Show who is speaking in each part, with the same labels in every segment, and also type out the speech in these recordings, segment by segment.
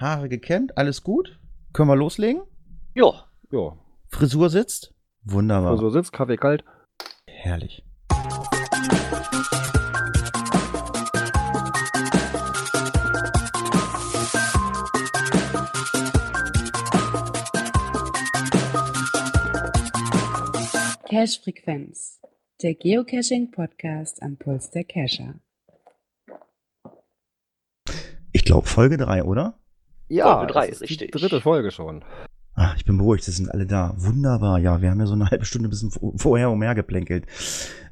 Speaker 1: Haare gekämmt, alles gut? Können wir loslegen?
Speaker 2: Ja.
Speaker 3: Ja.
Speaker 1: Frisur sitzt? Wunderbar.
Speaker 3: So sitzt, Kaffee kalt.
Speaker 1: Herrlich.
Speaker 4: Cache Frequenz, der Geocaching Podcast am Puls der Cacher.
Speaker 1: Ich glaube Folge 3, oder?
Speaker 3: Ja,
Speaker 2: Folge drei,
Speaker 3: das ist
Speaker 2: richtig.
Speaker 3: Die dritte Folge schon.
Speaker 1: Ah, ich bin beruhigt, es sind alle da. Wunderbar. Ja, wir haben ja so eine halbe Stunde ein bisschen vo- vorher umhergeplänkelt.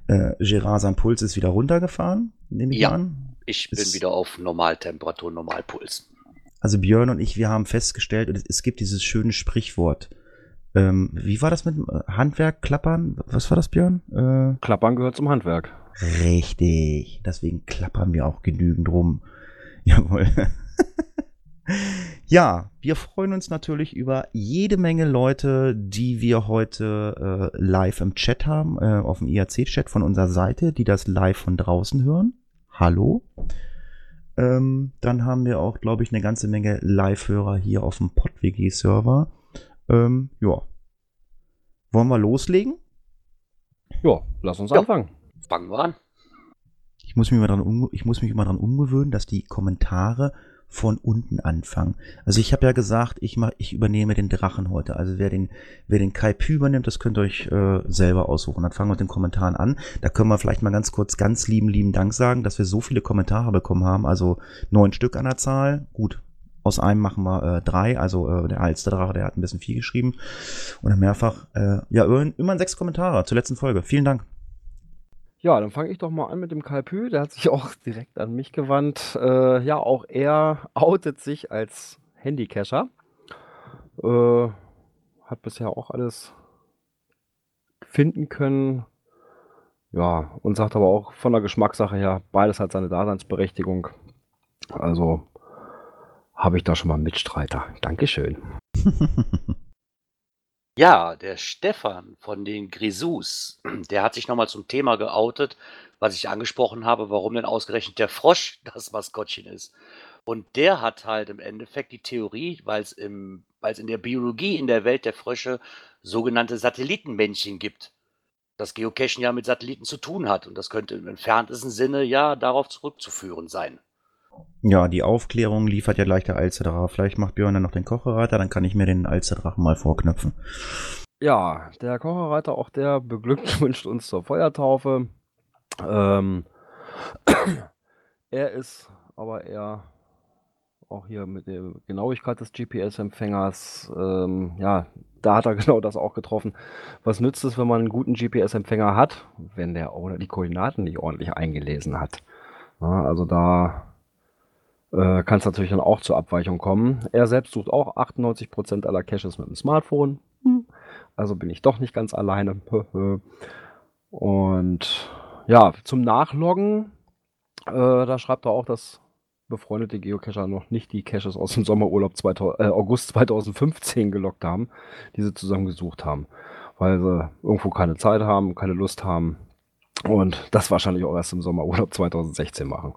Speaker 1: Äh, Gerard, sein Puls ist wieder runtergefahren, nehme ich
Speaker 2: Ja.
Speaker 1: an.
Speaker 2: Ich bin
Speaker 1: Ist-
Speaker 2: wieder auf Normaltemperatur, Normalpuls.
Speaker 1: Also Björn und ich, wir haben festgestellt, und es, es gibt dieses schöne Sprichwort. Ähm, wie war das mit dem äh, Handwerk, Klappern? Was war das, Björn? Äh,
Speaker 3: Klappern gehört zum Handwerk.
Speaker 1: Richtig. Deswegen klappern wir auch genügend rum. Jawohl. Ja, wir freuen uns natürlich über jede Menge Leute, die wir heute äh, live im Chat haben, äh, auf dem IAC-Chat von unserer Seite, die das live von draußen hören. Hallo. Ähm, dann haben wir auch, glaube ich, eine ganze Menge Live-Hörer hier auf dem PodWG-Server. Ähm, ja. Wollen wir loslegen?
Speaker 3: Ja, lass uns
Speaker 2: Ja.
Speaker 3: anfangen.
Speaker 2: Fangen wir an.
Speaker 1: Ich muss mich immer dran, um, ich muss mich immer dran umgewöhnen, dass die Kommentare von unten anfangen. Also ich habe ja gesagt, ich mach, ich übernehme den Drachen heute. Also wer den, wer den Kai Pü übernimmt, das könnt ihr euch äh, selber aussuchen. Dann fangen wir mit den Kommentaren an. Da können wir vielleicht mal ganz kurz ganz lieben, lieben Dank sagen, dass wir so viele Kommentare bekommen haben. Also neun Stück an der Zahl. Gut. Aus einem machen wir äh, drei, also äh, der Alsterdrache, der hat ein bisschen viel geschrieben. Oder mehrfach. Äh, ja, immerhin, immerhin sechs Kommentare zur letzten Folge. Vielen Dank.
Speaker 3: Ja, dann fange ich doch mal an mit dem Kalpü. Der hat sich auch direkt an mich gewandt. Äh, ja, auch er outet sich als Handycacher. Äh, hat bisher auch alles finden können. Ja, und sagt aber auch von der Geschmackssache her, beides hat seine Daseinsberechtigung. Also habe ich da schon mal Mitstreiter. Dankeschön.
Speaker 2: Ja, der Stefan von den Grisous, der hat sich nochmal zum Thema geoutet, was ich angesprochen habe, warum denn ausgerechnet der Frosch das Maskottchen ist. Und der hat halt im Endeffekt die Theorie, weil es im, weil es in der Biologie in der Welt der Frösche sogenannte Satellitenmännchen gibt. Das Geocachen ja mit Satelliten zu tun hat. Und das könnte im entferntesten Sinne ja darauf zurückzuführen sein.
Speaker 1: Ja, die Aufklärung liefert ja gleich der Alsterdrache. Vielleicht macht Björn dann noch den Kochereiter, dann kann ich mir den Alsterdrachen mal vorknöpfen.
Speaker 3: Ja, der Kocherreiter, auch der beglückwünscht uns zur Feuertaufe. Ähm, er ist aber eher auch hier mit der Genauigkeit des GPS-Empfängers, ähm, ja, da hat er genau das auch getroffen. Was nützt es, wenn man einen guten GPS-Empfänger hat, wenn der die Koordinaten nicht ordentlich eingelesen hat? Ja, also da äh, kann es natürlich dann auch zur Abweichung kommen. Er selbst sucht auch 98% aller Caches mit dem Smartphone. Hm. Also bin ich doch nicht ganz alleine. Und ja, zum Nachloggen, äh, da schreibt er auch, dass befreundete Geocacher noch nicht die Caches aus dem Sommerurlaub 2000, äh, August 2015 gelockt haben, die sie zusammen gesucht haben, weil sie irgendwo keine Zeit haben, keine Lust haben und das wahrscheinlich auch erst im Sommerurlaub 2016 machen.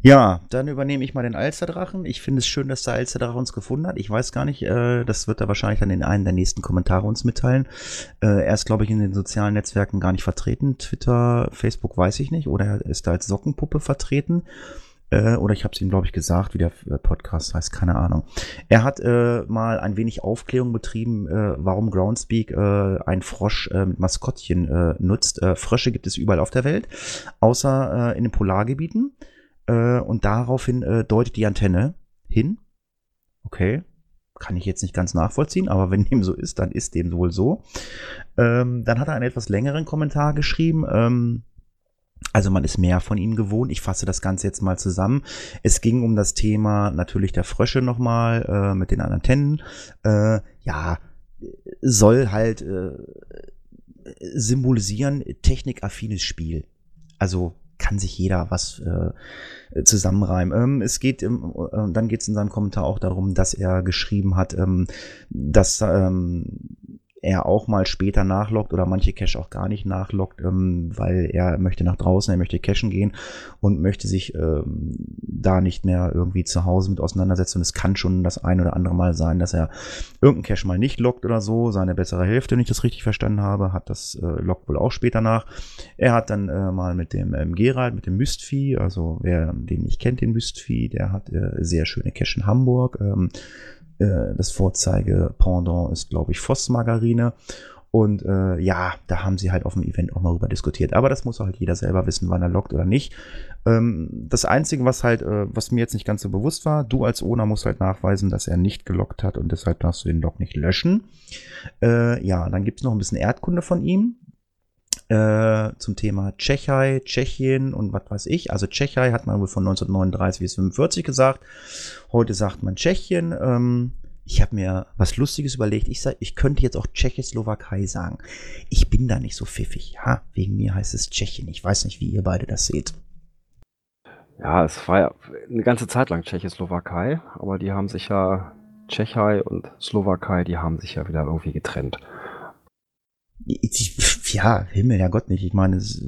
Speaker 1: Ja, dann übernehme ich mal den Alsterdrachen. Ich finde es schön, dass der Alsterdrache uns gefunden hat. Ich weiß gar nicht, äh, das wird er wahrscheinlich dann in einem der nächsten Kommentare uns mitteilen. Äh, er ist, glaube ich, in den sozialen Netzwerken gar nicht vertreten. Twitter, Facebook weiß ich nicht. Oder er ist da als Sockenpuppe vertreten. Äh, oder ich habe es ihm, glaube ich, gesagt, wie der äh, Podcast heißt, keine Ahnung. Er hat äh, mal ein wenig Aufklärung betrieben, äh, warum Groundspeak äh, ein Frosch äh, mit Maskottchen äh, nutzt. Äh, Frösche gibt es überall auf der Welt, außer äh, in den Polargebieten. Äh, und daraufhin äh, deutet die Antenne hin. Okay. Kann ich jetzt nicht ganz nachvollziehen, aber wenn dem so ist, dann ist dem wohl so. Ähm, dann hat er einen etwas längeren Kommentar geschrieben. Ähm, also man ist mehr von ihm gewohnt. Ich fasse das Ganze jetzt mal zusammen. Es ging um das Thema natürlich der Frösche nochmal äh, mit den Antennen. Äh, ja, soll halt äh, symbolisieren technikaffines Spiel. Also kann sich jeder was äh, zusammenreimen. Ähm, es geht, im, äh, dann geht es in seinem Kommentar auch darum, dass er geschrieben hat, ähm, dass ähm, er auch mal später nachlockt oder manche Cache auch gar nicht nachlockt, ähm, weil er möchte nach draußen, er möchte cachen gehen und möchte sich ähm, da nicht mehr irgendwie zu Hause mit auseinandersetzen. Und es kann schon das ein oder andere Mal sein, dass er irgendeinen Cache mal nicht lockt oder so. Seine bessere Hälfte, wenn ich das richtig verstanden habe, hat das äh, lockt wohl auch später nach. Er hat dann äh, mal mit dem ähm, Gerald, mit dem Mystvieh, also wer den nicht kennt, den Mystvieh, der hat äh, sehr schöne Cache in Hamburg. Ähm, äh, das Vorzeige-Pendant ist, glaube ich, Voss-Margarine. Und äh, ja, da haben sie halt auf dem Event auch mal rüber diskutiert. Aber das muss halt jeder selber wissen, wann er lockt oder nicht. Ähm, das Einzige, was halt, äh, was mir jetzt nicht ganz so bewusst war, du als Owner musst halt nachweisen, dass er nicht gelockt hat und deshalb darfst du den Log nicht löschen. Äh, ja, dann gibt es noch ein bisschen Erdkunde von ihm. Äh, zum Thema Tschechei, Tschechien und was weiß ich. Also Tschechei hat man wohl von 1939 bis 45 gesagt. Heute sagt man Tschechien. Ähm, ich habe mir was Lustiges überlegt. Ich, sag, ich könnte jetzt auch Tschechoslowakei sagen. Ich bin da nicht so pfiffig. Ja, wegen mir heißt es Tschechien. Ich weiß nicht, wie ihr beide das seht.
Speaker 3: Ja, es war ja eine ganze Zeit lang Tschechoslowakei, aber die haben sich ja, Tschechei und Slowakei, die haben sich ja wieder irgendwie getrennt
Speaker 1: ja, Himmel, ja Gott nicht. Ich meine, es,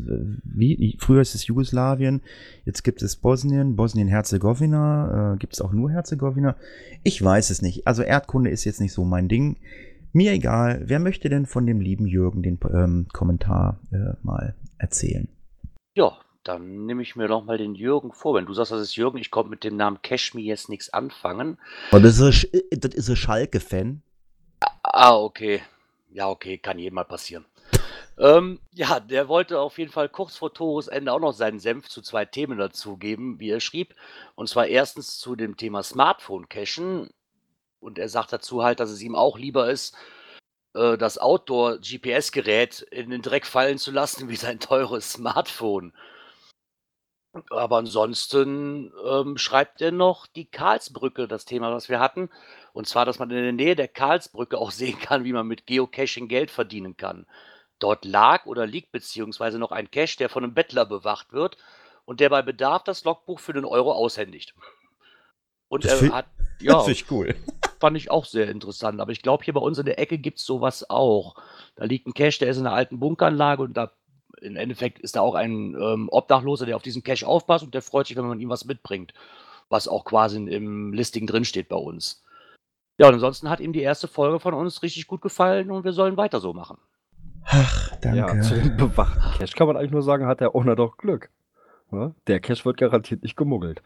Speaker 1: wie, früher ist es Jugoslawien, jetzt gibt es Bosnien, Bosnien-Herzegowina, äh, gibt es auch nur Herzegowina. Ich weiß es nicht. Also Erdkunde ist jetzt nicht so mein Ding. Mir egal. Wer möchte denn von dem lieben Jürgen den ähm, Kommentar äh, mal erzählen?
Speaker 2: Ja, dann nehme ich mir doch mal den Jürgen vor. Wenn du sagst, das ist Jürgen, ich konnte mit dem Namen Cashme jetzt nichts anfangen.
Speaker 1: Und das ist, das ist ein Schalke-Fan.
Speaker 2: Ah, okay. Ja, okay, kann jedem mal passieren. Ähm, ja, der wollte auf jeden Fall kurz vor Toresende auch noch seinen Senf zu zwei Themen dazugeben, wie er schrieb. Und zwar erstens zu dem Thema Smartphone-Cachen. Und er sagt dazu halt, dass es ihm auch lieber ist, äh, das Outdoor-GPS-Gerät in den Dreck fallen zu lassen, wie sein teures Smartphone. Aber ansonsten ähm, schreibt er noch die Karlsbrücke, das Thema, was wir hatten. Und zwar, dass man in der Nähe der Karlsbrücke auch sehen kann, wie man mit Geocaching Geld verdienen kann. Dort lag oder liegt beziehungsweise noch ein Cache, der von einem Bettler bewacht wird und der bei Bedarf das Logbuch für den Euro aushändigt.
Speaker 1: Und das er hat, ja, ich cool.
Speaker 2: fand ich auch sehr interessant. Aber ich glaube, hier bei uns in der Ecke gibt es sowas auch. Da liegt ein Cache, der ist in einer alten Bunkeranlage und da im Endeffekt ist da auch ein ähm, Obdachloser, der auf diesen Cache aufpasst und der freut sich, wenn man ihm was mitbringt. Was auch quasi im Listing drinsteht bei uns. Ja, und ansonsten hat ihm die erste Folge von uns richtig gut gefallen und wir sollen weiter so machen.
Speaker 1: Ach, danke. Ja,
Speaker 3: zu dem bewachten Cash kann man eigentlich nur sagen, hat der Owner doch Glück. Ja? Der Cash wird garantiert nicht gemuggelt.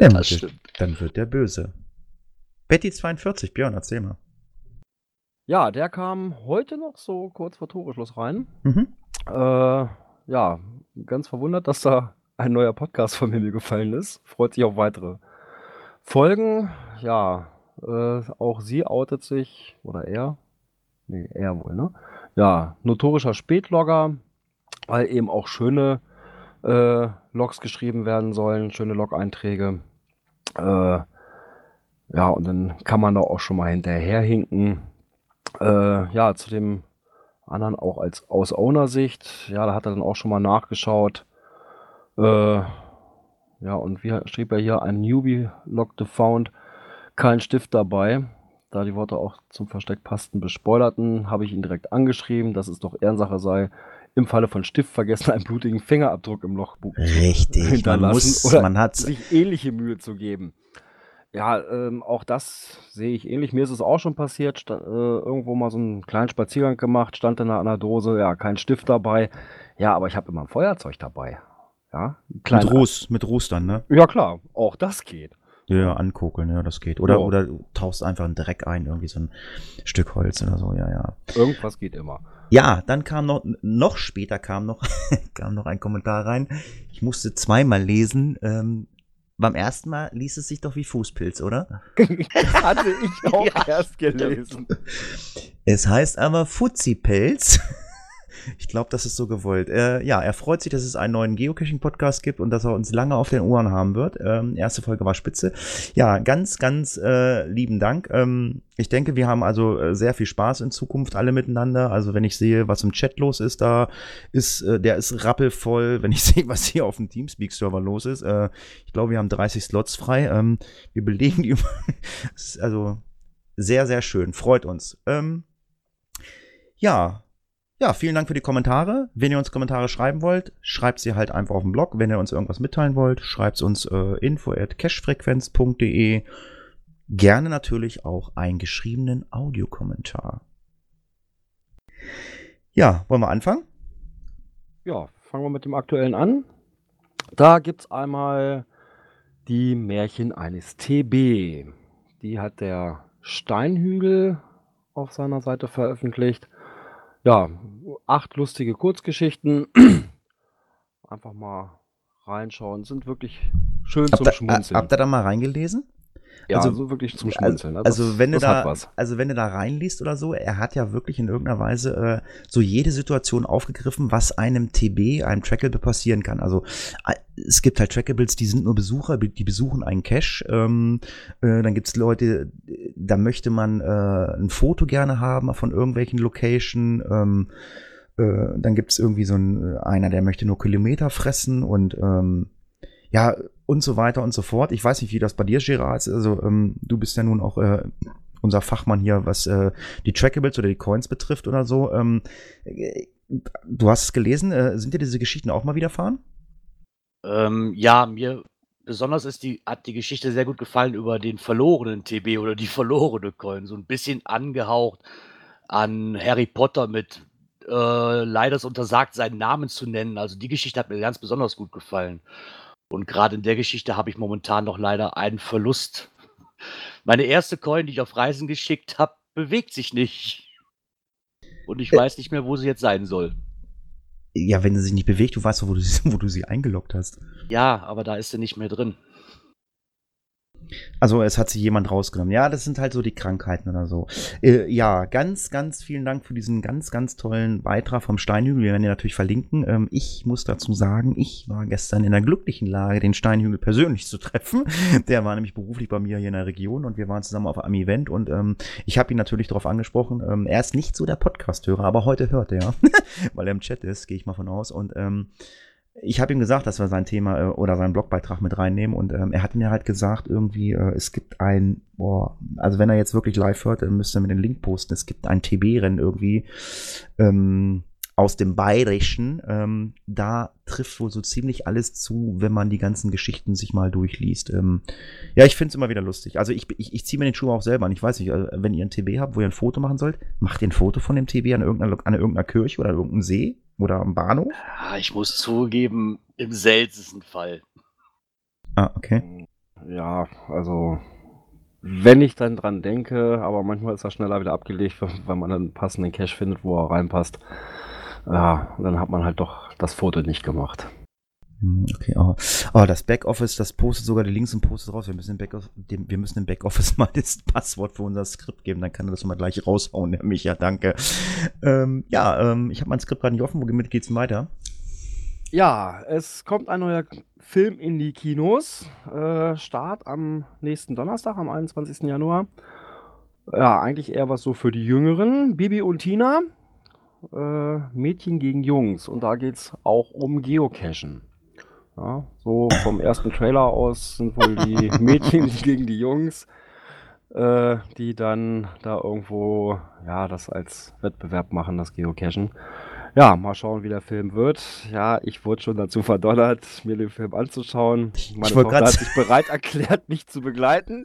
Speaker 1: Ja, das stimmt. Dann wird der böse. Betty 42, Björn, erzähl mal.
Speaker 3: Ja, der kam heute noch so kurz vor Toreschluss rein. Mhm. Äh, ja, ganz verwundert, dass da ein neuer Podcast von mir gefallen ist. Freut sich auf weitere Folgen. Ja, äh, auch sie outet sich, oder er? Nee, er wohl, ne? Ja, notorischer Spätlogger, weil eben auch schöne äh, Logs geschrieben werden sollen, schöne Log-Einträge. Äh, ja, und dann kann man da auch schon mal hinterherhinken. Äh, ja, zu dem anderen auch als aus Owner-Sicht. Ja, da hat er dann auch schon mal nachgeschaut. Äh, ja, und wie schrieb er hier? Ein Newbie Log Found kein Stift dabei. Da die Worte auch zum Versteck passten, bespoilerten, habe ich ihn direkt angeschrieben, dass es doch Ehrensache sei, im Falle von Stift vergessen, einen blutigen Fingerabdruck im Lochbuch
Speaker 1: Richtig,
Speaker 3: hinterlassen
Speaker 1: man muss,
Speaker 3: oder
Speaker 1: man hat
Speaker 3: sich ähnliche Mühe zu geben. Ja, ähm, auch das sehe ich ähnlich. Mir ist es auch schon passiert, sta- äh, irgendwo mal so einen kleinen Spaziergang gemacht, stand in einer Dose, ja, kein Stift dabei. Ja, aber ich habe immer ein Feuerzeug dabei. Ja,
Speaker 1: mit Ruß, mit Ruß dann, ne?
Speaker 3: Ja, klar, auch das geht.
Speaker 1: Ja, ankugeln, ja, das geht. Oder, ja. oder du tauchst einfach einen Dreck ein, irgendwie so ein Stück Holz oder so, ja, ja.
Speaker 3: Irgendwas geht immer.
Speaker 1: Ja, dann kam noch, noch später kam noch, kam noch ein Kommentar rein. Ich musste zweimal lesen. Ähm, beim ersten Mal liest es sich doch wie Fußpilz, oder?
Speaker 3: Hatte ich auch ja, erst gelesen.
Speaker 1: Es heißt aber Fuzzipelz. Ich glaube, das ist so gewollt. Äh, ja, er freut sich, dass es einen neuen Geocaching-Podcast gibt und dass er uns lange auf den Ohren haben wird. Ähm, erste Folge war spitze. Ja, ganz, ganz äh, lieben Dank. Ähm, ich denke, wir haben also äh, sehr viel Spaß in Zukunft alle miteinander. Also wenn ich sehe, was im Chat los ist, da ist, äh, der ist rappelvoll. Wenn ich sehe, was hier auf dem Teamspeak-Server los ist, äh, ich glaube, wir haben 30 Slots frei. Ähm, wir belegen die. also sehr, sehr schön. Freut uns. Ähm, Ja. Ja, vielen Dank für die Kommentare. Wenn ihr uns Kommentare schreiben wollt, schreibt sie halt einfach auf dem Blog. Wenn ihr uns irgendwas mitteilen wollt, schreibt uns äh, info at cashfrequenz.de. Gerne natürlich auch einen geschriebenen Audiokommentar. Ja, wollen wir anfangen?
Speaker 3: Ja, fangen wir mit dem aktuellen an. Da gibt es einmal die Märchen eines TB. Die hat der Steinhügel auf seiner Seite veröffentlicht. Ja, acht lustige Kurzgeschichten. Einfach mal reinschauen. Sind wirklich schön
Speaker 1: Habt
Speaker 3: zum
Speaker 1: ihr, äh,
Speaker 3: Schmunzeln.
Speaker 1: habt ihr da mal reingelesen?
Speaker 3: Ja,
Speaker 1: also-
Speaker 3: also wirklich zum Schmunzeln. ne?
Speaker 1: Also
Speaker 3: Das-
Speaker 1: wenn du da, also wenn du da reinliest oder so, er hat ja wirklich in irgendeiner Weise äh, so jede Situation aufgegriffen, was einem TB, einem Trackable passieren kann. Also äh, es gibt halt Trackables, die sind nur Besucher, die besuchen einen Cache. Ähm, äh, dann gibt's Leute, da möchte man äh, ein Foto gerne haben von irgendwelchen Location. Ähm, äh, dann gibt's irgendwie so ein, einer, der möchte nur Kilometer fressen und ähm, ja, und so weiter und so fort. Ich weiß nicht, wie das bei dir, Gerard, ist. Also, ähm, du bist ja nun auch äh, unser Fachmann hier, was äh, die Trackables oder die Coins betrifft oder so. Ähm, äh, du hast es gelesen. Äh, sind dir diese Geschichten auch mal widerfahren?
Speaker 2: Ähm, ja, mir besonders ist die, hat die Geschichte sehr gut gefallen über den verlorenen TB oder die verlorene Coin. So ein bisschen angehaucht an Harry Potter mit äh, leider ist untersagt, seinen Namen zu nennen. Also die Geschichte hat mir ganz besonders gut gefallen. Und gerade in der Geschichte habe ich momentan noch leider einen Verlust. Meine erste Coin, die ich auf Reisen geschickt habe, bewegt sich nicht. Und ich
Speaker 1: Äh.
Speaker 2: weiß nicht mehr, wo sie jetzt sein soll.
Speaker 1: Ja, wenn sie sich nicht bewegt, du weißt doch, wo du, sie- wo du sie eingeloggt hast.
Speaker 2: Ja, aber da ist sie nicht mehr drin.
Speaker 1: Also es hat sich jemand rausgenommen. Ja, das sind halt so die Krankheiten oder so. Äh, ja, ganz, ganz vielen Dank für diesen ganz, ganz tollen Beitrag vom Steinhügel. Wir werden ihn natürlich verlinken. Ähm, ich muss dazu sagen, ich war gestern in der glücklichen Lage, den Steinhügel persönlich zu treffen. Der war nämlich beruflich bei mir hier in der Region und wir waren zusammen auf einem Event und ähm, ich habe ihn natürlich darauf angesprochen. Ähm, er ist nicht so der Podcast-Hörer, aber heute hört er, weil er im Chat ist, gehe ich mal von aus. Und ähm, ich habe ihm gesagt, dass wir sein Thema äh, oder seinen Blogbeitrag mit reinnehmen und ähm, er hat mir halt gesagt, irgendwie, äh, es gibt ein, boah, also wenn er jetzt wirklich live hört, dann müsste er mir den Link posten. Es gibt ein TB-Rennen irgendwie ähm, aus dem Bayerischen. Ähm, da trifft wohl so ziemlich alles zu, wenn man die ganzen Geschichten sich mal durchliest. Ähm, ja, ich finde es immer wieder lustig. Also ich, ich, ich ziehe mir den Schuh auch selber an. Ich weiß nicht, äh, wenn ihr ein TB habt, wo ihr ein Foto machen sollt, macht ihr ein Foto von dem TB an irgendeiner, an irgendeiner Kirche oder an irgendeinem See oder am Bahnhof.
Speaker 2: Ja, ich muss zugeben, im seltensten Fall.
Speaker 1: Ah, okay.
Speaker 3: Ja, also wenn ich dann dran denke, aber manchmal ist er schneller wieder abgelegt, weil man dann einen passenden Cache findet, wo er reinpasst. Ja, und dann hat man halt doch das Foto nicht gemacht.
Speaker 1: Hm, Okay, oh. oh, das Backoffice, das postet sogar die Links und postet raus. Wir müssen im Backoffice, dem, wir müssen im Backoffice mal das Passwort für unser Skript geben, dann kann er das mal gleich raushauen, der Micha, danke. Ähm, ja, ähm, ich habe mein Skript gerade nicht offen, womit geht's weiter?
Speaker 3: Ja, es kommt ein neuer Film in die Kinos. Äh, Start am nächsten Donnerstag, am 21. Januar. Ja, eigentlich eher was so für die Jüngeren. Bibi und Tina. Äh, Mädchen gegen Jungs. Und da geht es auch um Geocachen. Ja, so vom ersten Trailer aus sind wohl die Mädchen gegen die Jungs, äh, die dann da irgendwo ja das als Wettbewerb machen, das Geocachen. Ja, mal schauen, wie der Film wird. Ja, ich wurde schon dazu verdonnert, mir den Film anzuschauen. Meine
Speaker 1: ich
Speaker 3: Tochter hat sich bereit erklärt, mich zu begleiten.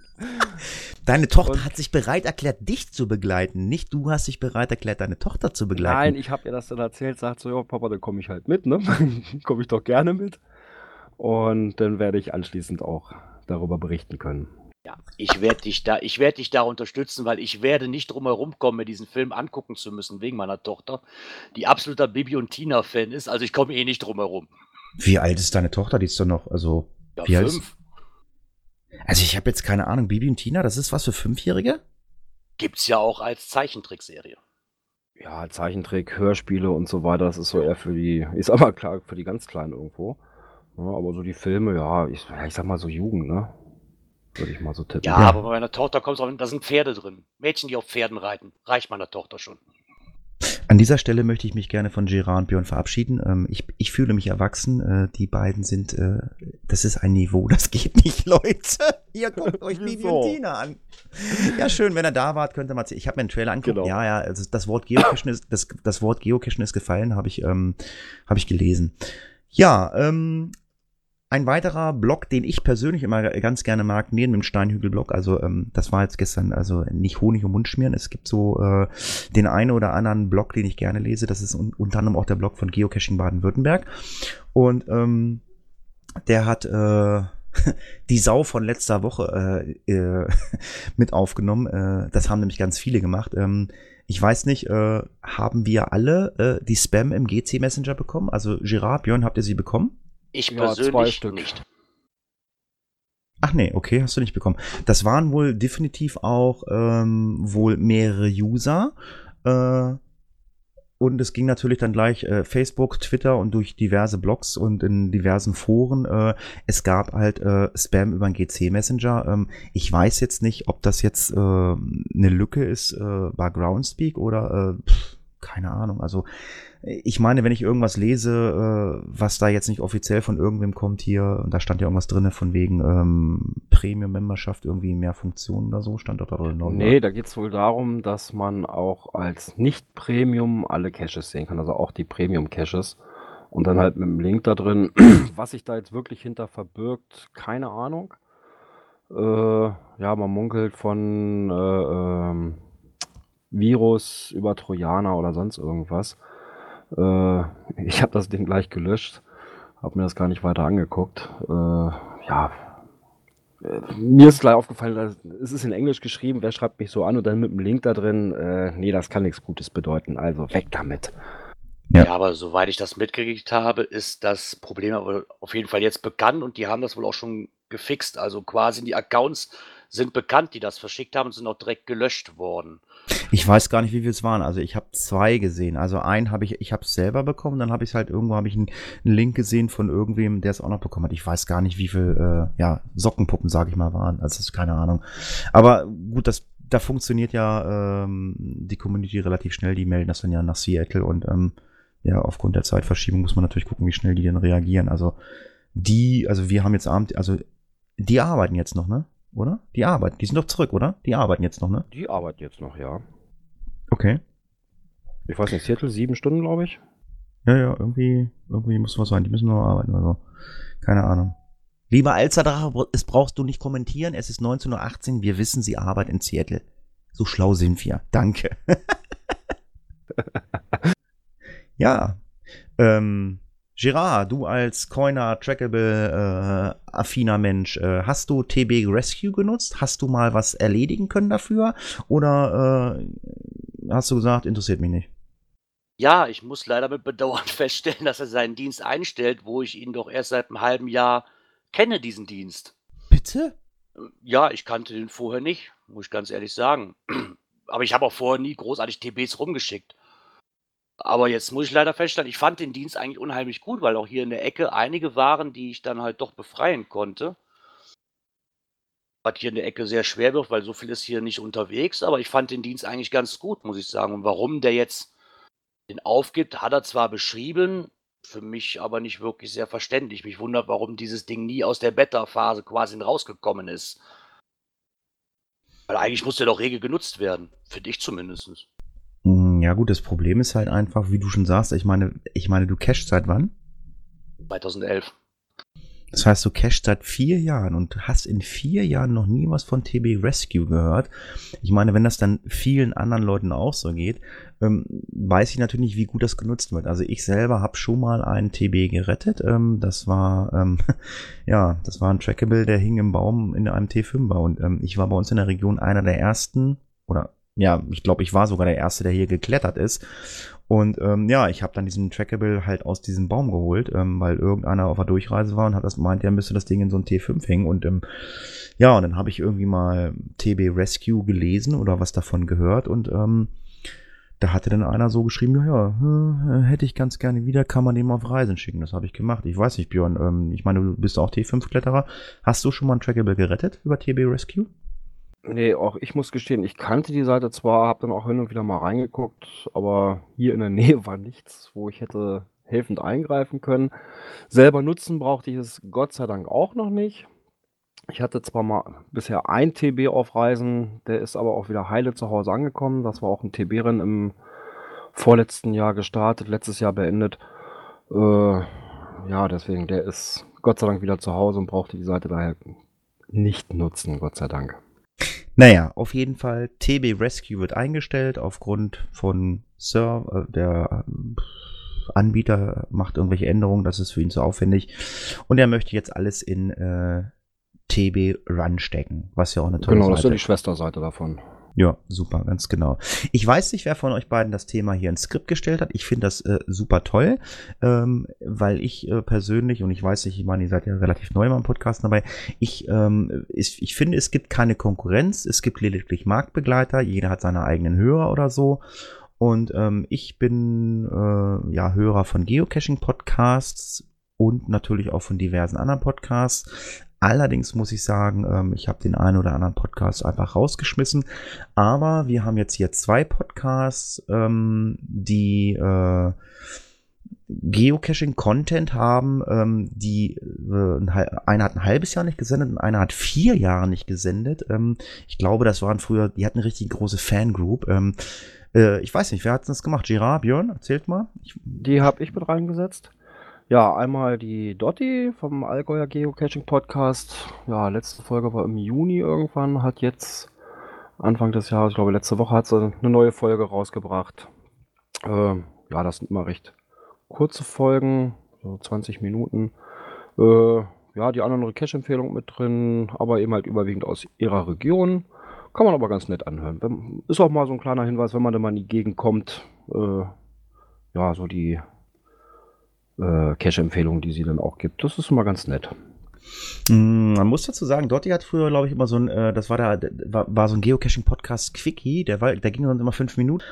Speaker 1: Deine Tochter
Speaker 3: Und-
Speaker 1: hat sich bereit erklärt, dich zu begleiten. Nicht du hast dich bereit erklärt, deine Tochter zu begleiten.
Speaker 3: Nein, ich habe ihr das dann erzählt, sagt so, ja, Papa, dann komme ich halt mit, ne? komme ich doch gerne mit. Und dann werde ich anschließend auch darüber berichten können.
Speaker 2: Ja, ich werde dich da, ich werde dich da unterstützen, weil ich werde nicht drum herum kommen, mir diesen Film angucken zu müssen wegen meiner Tochter, die absoluter Bibi und Tina Fan ist. Also ich komme eh nicht drum herum.
Speaker 1: Wie alt ist deine Tochter? Die ist doch noch, also.
Speaker 2: Ja,
Speaker 1: Wie alt ist-
Speaker 2: fünf
Speaker 1: Also ich habe jetzt keine Ahnung, Bibi und Tina, das ist was für Fünfjährige?
Speaker 2: gibt's ja auch als Zeichentrickserie.
Speaker 3: Ja, Zeichentrick, Hörspiele und so weiter, das ist so eher für die, ist aber klar, für die ganz Kleinen irgendwo. Ja, aber so die Filme, ja, ich, ja, ich sag mal so Jugend, ne? Würde ich mal so tippen.
Speaker 2: Ja, aber bei meiner Tochter kommt es auch, da sind Pferde drin. Mädchen, die auf Pferden reiten. Reicht meiner Tochter schon.
Speaker 1: An dieser Stelle möchte ich mich gerne von Gerard und Björn verabschieden. Ähm, ich, ich fühle mich erwachsen. Äh, die beiden sind, äh, das ist ein Niveau, das geht nicht, Leute. Ihr guckt euch Bibi und Tina an. Ja, schön, wenn er da wart, könnte man, ich habe mir einen Trailer angeguckt. Genau. Ja, ja, also das Wort Geocachen ist, das, das Wort Geocachen ist gefallen, habe ich, ähm, habe ich gelesen. Ja, ähm, ein weiterer Blog, den ich persönlich immer ganz gerne mag, neben dem Steinhügel-Blog, also ähm, das war jetzt gestern, also nicht Honig und Mund schmieren. Es gibt so äh, den einen oder anderen Blog, den ich gerne lese. Das ist un unter anderem auch der Blog von Geocaching Baden-Württemberg. Und ähm, der hat äh, die Sau von letzter Woche äh, äh, mit aufgenommen. Äh, das haben nämlich ganz viele gemacht. Ähm, ich weiß nicht, äh, haben wir alle äh, die Spam im GC Messenger bekommen? Also Gerard, Björn, habt ihr sie bekommen?
Speaker 2: Ich ja, persönlich nicht.
Speaker 1: Ach nee, okay, hast du nicht bekommen. Das waren wohl definitiv auch ähm, wohl mehrere User. Äh, und es ging natürlich dann gleich äh, Facebook, Twitter und durch diverse Blogs und in diversen Foren. Äh, es gab halt äh, Spam über den GC Messenger. Ähm, ich weiß jetzt nicht, ob das jetzt äh, eine Lücke ist äh, bei Groundspeak oder äh, pff, keine Ahnung. Also ich meine, wenn ich irgendwas lese, äh, was da jetzt nicht offiziell von irgendwem kommt hier, und da stand ja irgendwas drin von wegen ähm, Premium-Memberschaft, irgendwie mehr Funktionen oder so, stand da drin. Oder?
Speaker 3: Nee, da geht es wohl darum, dass man auch als Nicht-Premium alle Caches sehen kann, also auch die Premium-Caches. Und dann halt mit dem Link da drin, was sich da jetzt wirklich hinter verbirgt, keine Ahnung. Äh, ja, man munkelt von äh, ähm, Virus über Trojaner oder sonst irgendwas. Äh, ich habe das Ding gleich gelöscht, habe mir das gar nicht weiter angeguckt. Äh, ja, äh, mir ist gleich aufgefallen, es ist in Englisch geschrieben, wer schreibt mich so an und dann mit dem Link da drin, äh, nee, das kann nichts Gutes bedeuten, also weg damit.
Speaker 2: Ja. ja. aber soweit ich das mitgekriegt habe, ist das Problem aber auf jeden Fall jetzt bekannt und die haben das wohl auch schon gefixt. Also quasi die Accounts sind bekannt, die das verschickt haben sind auch direkt gelöscht worden.
Speaker 1: Ich weiß gar nicht, wie viel es waren. Also ich habe zwei gesehen. Also einen habe ich, ich habe es selber bekommen, dann habe ich halt irgendwo habe ich einen, einen, Link gesehen von irgendwem, der es auch noch bekommen hat. Ich weiß gar nicht, wie viel äh, ja Sockenpuppen, sage ich mal, waren. Also ist keine Ahnung. Aber gut, das da funktioniert ja ähm, die Community relativ schnell. Die melden das dann ja nach Seattle und ähm, ja aufgrund der Zeitverschiebung muss man natürlich gucken, wie schnell die denn reagieren. Also die, also wir haben jetzt Abend, also die arbeiten jetzt noch, ne? Oder? Die arbeiten. Die sind doch zurück, oder? Die arbeiten jetzt noch, ne?
Speaker 3: Die arbeiten jetzt noch, ja.
Speaker 1: Okay.
Speaker 3: Ich weiß nicht, Seattle, sieben Stunden, glaube ich.
Speaker 1: Ja, ja, irgendwie, irgendwie muss was sein. Die müssen noch arbeiten oder so. Keine Ahnung. Lieber Alzerdrache, es brauchst du nicht kommentieren. Es ist 19.18 Uhr. Wir wissen, sie arbeitet in Seattle. So schlau sind wir. Danke. ja. Ähm, Gerard, du als Coiner, Trackable, äh, affiner Mensch, äh, hast du TB Rescue genutzt? Hast du mal was erledigen können dafür? Oder äh, hast du gesagt, interessiert mich nicht?
Speaker 2: Ja, ich muss leider mit Bedauern feststellen, dass er seinen Dienst einstellt, wo ich ihn doch erst seit einem halben Jahr kenne, diesen Dienst.
Speaker 1: Bitte?
Speaker 2: Ja, ich kannte den vorher nicht, muss ich ganz ehrlich sagen. Aber ich habe auch vorher nie großartig TBs rumgeschickt. Aber jetzt muss ich leider feststellen, ich fand den Dienst eigentlich unheimlich gut, weil auch hier in der Ecke einige waren, die ich dann halt doch befreien konnte. Was hier in der Ecke sehr schwer wird, weil so viel ist hier nicht unterwegs, aber ich fand den Dienst eigentlich ganz gut, muss ich sagen. Und warum der jetzt den aufgibt, hat er zwar beschrieben, für mich aber nicht wirklich sehr verständlich. Mich wundert, warum dieses Ding nie aus der Beta-Phase quasi rausgekommen ist. Weil eigentlich muss der doch rege genutzt werden. Für dich zumindest.
Speaker 1: Ja, gut, das Problem ist halt einfach, wie du schon sagst, ich meine, ich meine, du cashst seit wann?
Speaker 2: 2011.
Speaker 1: Das heißt, du cashst seit vier Jahren und hast in vier Jahren noch nie was von TB Rescue gehört. Ich meine, wenn das dann vielen anderen Leuten auch so geht, ähm, weiß ich natürlich nicht, wie gut das genutzt wird. Also ich selber habe schon mal einen TB gerettet. Ähm, das war, ähm, ja, das war ein Trackable, der hing im Baum in einem T5er und ähm, ich war bei uns in der Region einer der ersten oder ja, ich glaube, ich war sogar der Erste, der hier geklettert ist. Und ähm, ja, ich habe dann diesen Trackable halt aus diesem Baum geholt, ähm, weil irgendeiner auf der Durchreise war und hat das meint, er müsste das Ding in so ein T5 hängen. Und ähm, ja, und dann habe ich irgendwie mal TB Rescue gelesen oder was davon gehört und ähm, da hatte dann einer so geschrieben, ja, ja, äh, hätte ich ganz gerne wieder, kann man den mal auf Reisen schicken. Das habe ich gemacht. Ich weiß nicht, Björn, ähm, ich meine, du bist auch T5-Kletterer. Hast du schon mal ein Trackable gerettet über TB Rescue?
Speaker 3: Nee, auch ich muss gestehen, ich kannte die Seite zwar, habe dann auch hin und wieder mal reingeguckt, aber hier in der Nähe war nichts, wo ich hätte helfend eingreifen können. Selber nutzen brauchte ich es Gott sei Dank auch noch nicht. Ich hatte zwar mal bisher ein TB auf Reisen, der ist aber auch wieder heile zu Hause angekommen. Das war auch ein TB-Rennen im vorletzten Jahr gestartet, letztes Jahr beendet. Äh, ja, deswegen, der ist Gott sei Dank wieder zu Hause und brauchte die Seite daher nicht nutzen, Gott sei Dank.
Speaker 1: Naja, auf jeden Fall, TB Rescue wird eingestellt aufgrund von Server, der äh, Anbieter macht irgendwelche Änderungen, das ist für ihn zu aufwendig. Und er möchte jetzt alles in äh, TB Run stecken, was ja auch eine tolle
Speaker 3: Genau, das ist ja
Speaker 1: Seite
Speaker 3: die Schwesterseite davon.
Speaker 1: Ja, super, ganz genau. Ich weiß nicht, wer von euch beiden das Thema hier ins Skript gestellt hat. Ich finde das äh, super toll, ähm, weil ich äh, persönlich, und ich weiß nicht, ich meine, ihr seid ja relativ neu beim Podcast dabei, ich, ähm, ich, ich finde, es gibt keine Konkurrenz, es gibt lediglich Marktbegleiter, jeder hat seine eigenen Hörer oder so. Und ähm, ich bin äh, ja Hörer von Geocaching-Podcasts und natürlich auch von diversen anderen Podcasts. Allerdings muss ich sagen, ähm, ich habe den einen oder anderen Podcast einfach rausgeschmissen. Aber wir haben jetzt hier zwei Podcasts, ähm, die äh, Geocaching-Content haben, ähm, die äh, einer hat ein halbes Jahr nicht gesendet und einer hat vier Jahre nicht gesendet. Ich glaube, das waren früher, die hatten eine richtig große Fangroup. Äh, ich weiß nicht, wer hat das gemacht? Gerard, Björn, erzählt mal.
Speaker 3: Die habe ich mit reingesetzt. Ja, einmal die Dotti vom Allgäuer Geocaching Podcast. Ja, letzte Folge war im Juni irgendwann, hat jetzt Anfang des Jahres, ich glaube letzte Woche hat sie eine neue Folge rausgebracht. Ähm, ja, das sind immer recht kurze Folgen, so 20 Minuten. Äh, ja, die anderen Cache-Empfehlungen mit drin, aber eben halt überwiegend aus ihrer Region. Kann man aber ganz nett anhören. Ist auch mal so ein kleiner Hinweis, wenn man dann mal in die Gegend kommt. Äh, ja, so die äh, Cache-Empfehlungen, die sie dann auch gibt. Das ist immer ganz nett.
Speaker 1: Mm, Man muss dazu sagen, Dotti hat früher, glaube ich, immer so ein, äh, das war da, war, so ein Geocaching-Podcast Quickie, der war, der ging sonst immer fünf Minuten.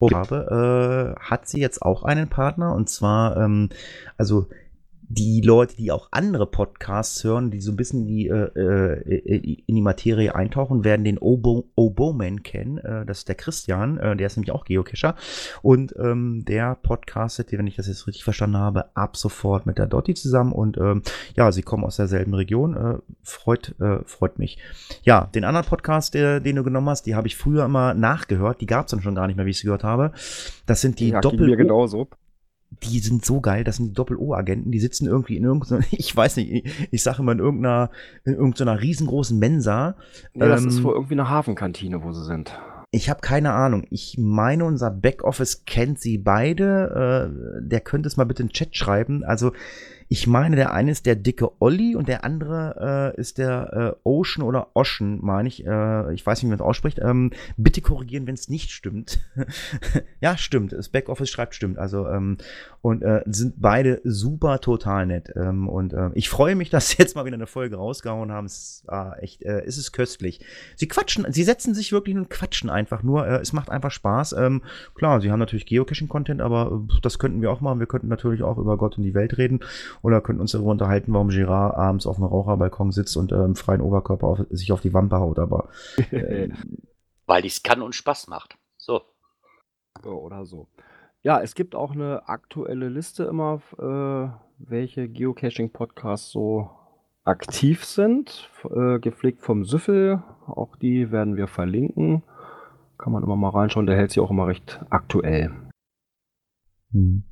Speaker 1: Habe, äh, hat sie jetzt auch einen Partner und zwar, ähm, also die Leute, die auch andere Podcasts hören, die so ein bisschen in die, äh, äh, in die Materie eintauchen, werden den Obo, Oboman kennen. Äh, das ist der Christian, äh, der ist nämlich auch Geocacher. Und ähm, der podcastet, wenn ich das jetzt richtig verstanden habe, ab sofort mit der Dotti zusammen. Und ähm, ja, sie kommen aus derselben Region. Äh, freut, äh, freut mich. Ja, den anderen Podcast, der, den du genommen hast, die habe ich früher immer nachgehört. Die gab es dann schon gar nicht mehr, wie ich sie gehört habe. Das sind die
Speaker 3: Ja,
Speaker 1: Doppel-
Speaker 3: mir genauso.
Speaker 1: Die sind so geil, das sind die Doppel-O-Agenten, die sitzen irgendwie in irgendeiner, ich weiß nicht, ich, ich sage immer in irgendeiner, in irgendeiner riesengroßen Mensa.
Speaker 3: Nee, das ist
Speaker 1: Ähm,
Speaker 3: wohl irgendwie eine Hafenkantine, wo sie sind.
Speaker 1: Ich habe keine Ahnung. Ich meine, unser Backoffice kennt sie beide. Äh, der könnte es mal bitte in den Chat schreiben. Also, ich meine, der eine ist der dicke Olli und der andere äh, ist der äh, Ocean oder Ocean, meine ich. Äh, ich weiß nicht, wie man das ausspricht. Ähm, bitte korrigieren, wenn es nicht stimmt. ja, stimmt. Das Backoffice schreibt stimmt. Also, ähm, und äh, sind beide super total nett. Ähm, und äh, ich freue mich, dass sie jetzt mal wieder eine Folge rausgehauen haben. Es war echt, äh, es ist köstlich. Sie quatschen, sie setzen sich wirklich und quatschen einfach nur. Äh, es macht einfach Spaß. Ähm, klar, sie haben natürlich Geocaching-Content, aber äh, das könnten wir auch machen. Wir könnten natürlich auch über Gott und die Welt reden oder könnten uns darüber unterhalten, warum Girard abends auf einem Raucherbalkon sitzt und äh, im freien Oberkörper auf, sich auf die Wampe haut. Aber äh,
Speaker 2: Weil dies kann und Spaß macht. So.
Speaker 3: Oder so. Ja, es gibt auch eine aktuelle Liste immer, äh, welche Geocaching-Podcasts so aktiv sind, äh, gepflegt vom Süffel. Auch die werden wir verlinken. Kann man immer mal reinschauen, der hält sich auch immer recht aktuell.
Speaker 1: Hm.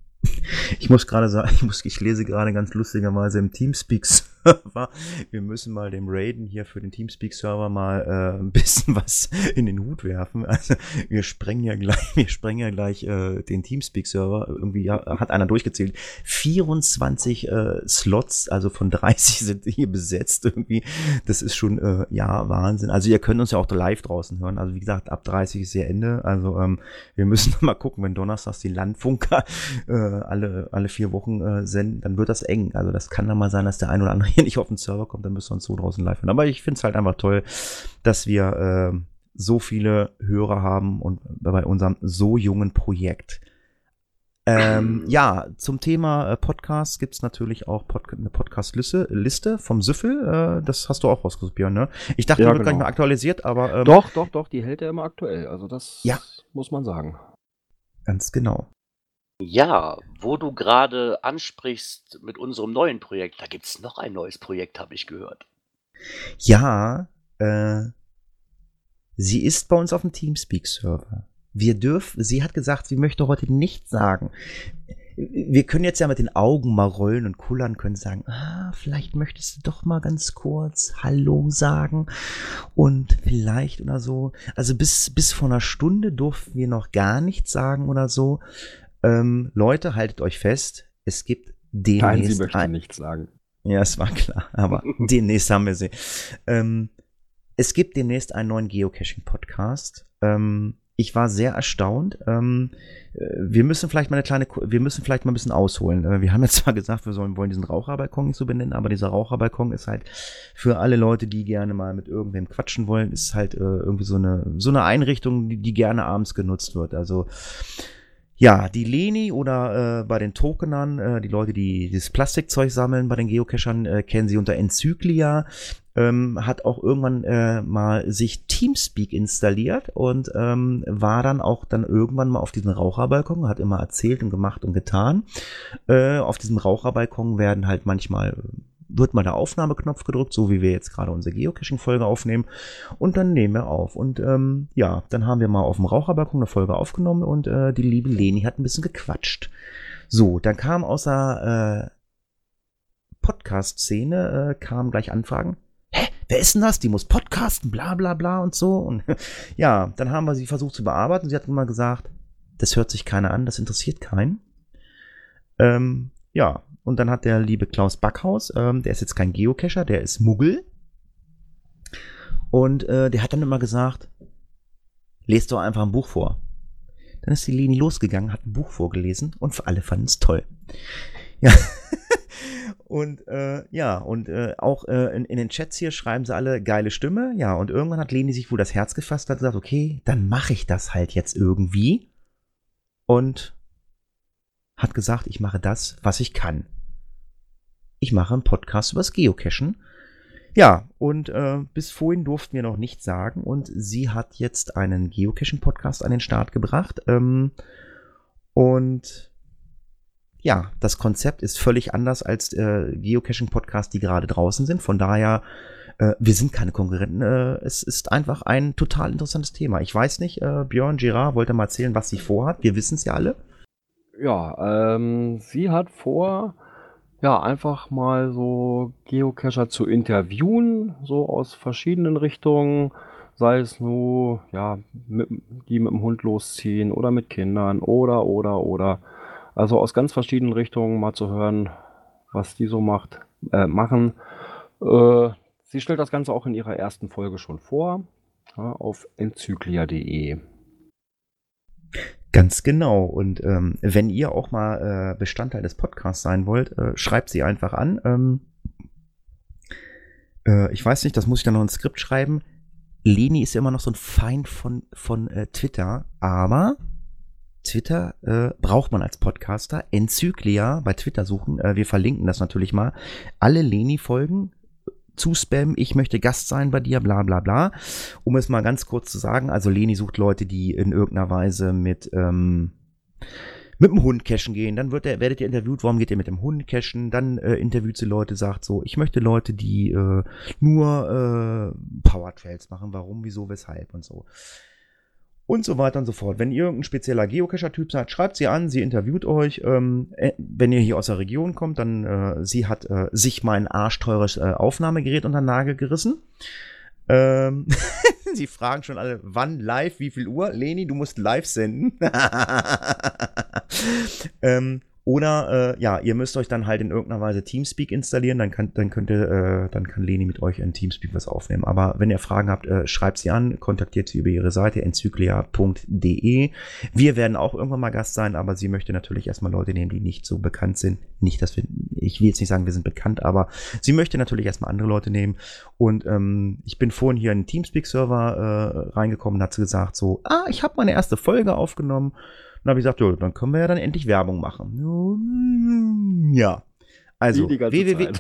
Speaker 1: Ich muss gerade sagen, ich, muss, ich lese gerade ganz lustigerweise im Teamspeak-Server. Wir müssen mal dem Raiden hier für den Teamspeak-Server mal äh, ein bisschen was in den Hut werfen. Also wir sprengen ja gleich, wir sprengen ja gleich äh, den Teamspeak-Server. Irgendwie ja, hat einer durchgezählt. 24 äh, Slots, also von 30 sind hier besetzt irgendwie. Das ist schon äh, ja Wahnsinn. Also ihr könnt uns ja auch live draußen hören. Also wie gesagt, ab 30 ist hier Ende. Also ähm, wir müssen mal gucken, wenn donnerstags die Landfunker äh, alle, alle vier Wochen äh, senden, dann wird das eng. Also das kann dann mal sein, dass der ein oder andere hier nicht auf den Server kommt, dann müssen wir uns so draußen live hören. Aber ich finde es halt einfach toll, dass wir äh, so viele Hörer haben und bei unserem so jungen Projekt. Ähm, ja, zum Thema äh, Podcast gibt's natürlich auch Pod eine Podcast-Liste Liste vom Süffel. Äh, das hast du auch rausgesucht, Björn, ne? Ich dachte,
Speaker 3: Ja,
Speaker 1: die wird gar nicht
Speaker 3: genau.
Speaker 1: mehr aktualisiert, aber ähm,
Speaker 3: Doch, doch, doch, die hält er immer aktuell. Also das
Speaker 1: Ja.
Speaker 3: muss man sagen.
Speaker 1: ganz genau.
Speaker 2: Ja, wo du gerade ansprichst mit unserem neuen Projekt, da gibt's noch ein neues Projekt, habe ich gehört.
Speaker 1: Ja, äh, sie ist bei uns auf dem Teamspeak-Server. Wir dürfen, sie hat gesagt, sie möchte heute nichts sagen. Wir können jetzt ja mit den Augen mal rollen und kullern, können sagen, ah, vielleicht möchtest du doch mal ganz kurz Hallo sagen und vielleicht oder so. Also bis, bis vor einer Stunde durften wir noch gar nichts sagen oder so. Ähm, Leute, haltet euch fest, es gibt demnächst
Speaker 3: Nein, sie möchte
Speaker 1: ein-
Speaker 3: nichts sagen.
Speaker 1: ja, es war klar, aber demnächst haben wir sie. Ähm, es gibt demnächst einen neuen Geocaching-Podcast. Ähm, ich war sehr erstaunt. Ähm, äh, wir müssen vielleicht mal eine kleine, wir müssen vielleicht mal ein bisschen ausholen. Äh, wir haben jetzt zwar gesagt, wir sollen, wollen diesen Raucherbalkon nicht so benennen, aber dieser Raucherbalkon ist halt für alle Leute, die gerne mal mit irgendwem quatschen wollen, ist halt äh, irgendwie so eine, so eine Einrichtung, die, die gerne abends genutzt wird. Also, ja, die Leni oder äh, bei den Tokenern, äh, die Leute, die dieses Plastikzeug sammeln bei den Geocachern, äh, kennen sie unter Enzyklia, ähm, hat auch irgendwann äh, mal sich Teamspeak installiert und ähm, war dann auch dann irgendwann mal auf diesem Raucherbalkon, hat immer erzählt und gemacht und getan. Äh, auf diesem Raucherbalkon werden halt manchmal wird mal der Aufnahmeknopf gedrückt, so wie wir jetzt gerade unsere Geocaching-Folge aufnehmen. Und dann nehmen wir auf. Und ähm, ja, dann haben wir mal auf dem Raucherbalkon eine Folge aufgenommen und äh, die liebe Leni hat ein bisschen gequatscht. So, dann kam aus der äh, Podcast-Szene, äh, kamen gleich Anfragen. Hä, wer ist denn das? Die muss podcasten, bla bla bla und so. Und ja, dann haben wir sie versucht zu bearbeiten. Sie hat immer gesagt, das hört sich keiner an, das interessiert keinen. Ähm, ja, und dann hat der liebe Klaus Backhaus, ähm, der ist jetzt kein Geocacher, der ist Muggel. Und äh, der hat dann immer gesagt, lest doch einfach ein Buch vor. Dann ist die Leni losgegangen, hat ein Buch vorgelesen und für alle fanden es toll. Ja. und äh, ja, und äh, auch äh, in, in den Chats hier schreiben sie alle geile Stimme. Ja, und irgendwann hat Leni sich wohl das Herz gefasst, hat gesagt, okay, dann mache ich das halt jetzt irgendwie. Und hat gesagt, ich mache das, was ich kann. Ich mache einen Podcast übers Geocachen. Ja, und äh, bis vorhin durften wir noch nichts sagen und sie hat jetzt einen Geocaching-Podcast an den Start gebracht. Ähm, und ja, das Konzept ist völlig anders als äh, Geocaching-Podcasts, die gerade draußen sind. Von daher, äh, wir sind keine Konkurrenten. Äh, es ist einfach ein total interessantes Thema. Ich weiß nicht, äh, Björn, Gerard wollte mal erzählen, was sie vorhat. Wir wissen es ja alle.
Speaker 3: Ja, ähm, sie hat vor, ja, einfach mal so Geocacher zu interviewen, so aus verschiedenen Richtungen, sei es nur, ja, mit, die mit dem Hund losziehen oder mit Kindern oder, oder, oder. Also aus ganz verschiedenen Richtungen mal zu hören, was die so macht, äh, machen. Äh, sie stellt das Ganze auch in ihrer ersten Folge schon vor, ja, auf enzyklia.de.
Speaker 1: Ganz genau. Und ähm, wenn ihr auch mal äh, Bestandteil des Podcasts sein wollt, äh, schreibt sie einfach an. Ähm, äh, ich weiß nicht, das muss ich dann noch ein Skript schreiben. Leni ist ja immer noch so ein Feind von, von äh, Twitter, aber Twitter äh, braucht man als Podcaster. Enzyklia bei Twitter suchen. Äh, wir verlinken das natürlich mal. Alle Leni-Folgen zu Spam, ich möchte Gast sein bei dir, bla bla bla. Um es mal ganz kurz zu sagen, also Leni sucht Leute, die in irgendeiner Weise mit, ähm, mit dem Hund cashen gehen. Dann wird er, werdet ihr interviewt, warum geht ihr mit dem Hund cashen? Dann äh, interviewt sie Leute, sagt so, ich möchte Leute, die äh, nur äh, Power Trails machen, warum, wieso, weshalb und so. Und so weiter und so fort. Wenn ihr irgendein spezieller Geocacher-Typ seid, schreibt sie an, sie interviewt euch. Ähm, äh, wenn ihr hier aus der Region kommt, dann äh, sie hat äh, sich mein arschteures äh, Aufnahmegerät unter den Nagel gerissen. Ähm, sie fragen schon alle, wann live, wie viel Uhr? Leni, du musst live senden. ähm, oder äh, ja, ihr müsst euch dann halt in irgendeiner Weise Teamspeak installieren, dann, kann, dann könnt ihr, äh, dann kann Leni mit euch in Teamspeak was aufnehmen. Aber wenn ihr Fragen habt, äh, schreibt sie an, kontaktiert sie über ihre Seite enzyklia.de. Wir werden auch irgendwann mal Gast sein, aber sie möchte natürlich erstmal Leute nehmen, die nicht so bekannt sind. Nicht, dass wir, ich will jetzt nicht sagen, wir sind bekannt, aber sie möchte natürlich erstmal andere Leute nehmen. Und ähm, ich bin vorhin hier in den Teamspeak-Server äh, reingekommen und hat sie gesagt so, ah, ich habe meine erste Folge aufgenommen. Dann habe ich gesagt, jo, dann können wir ja dann endlich Werbung machen. Ja. Also www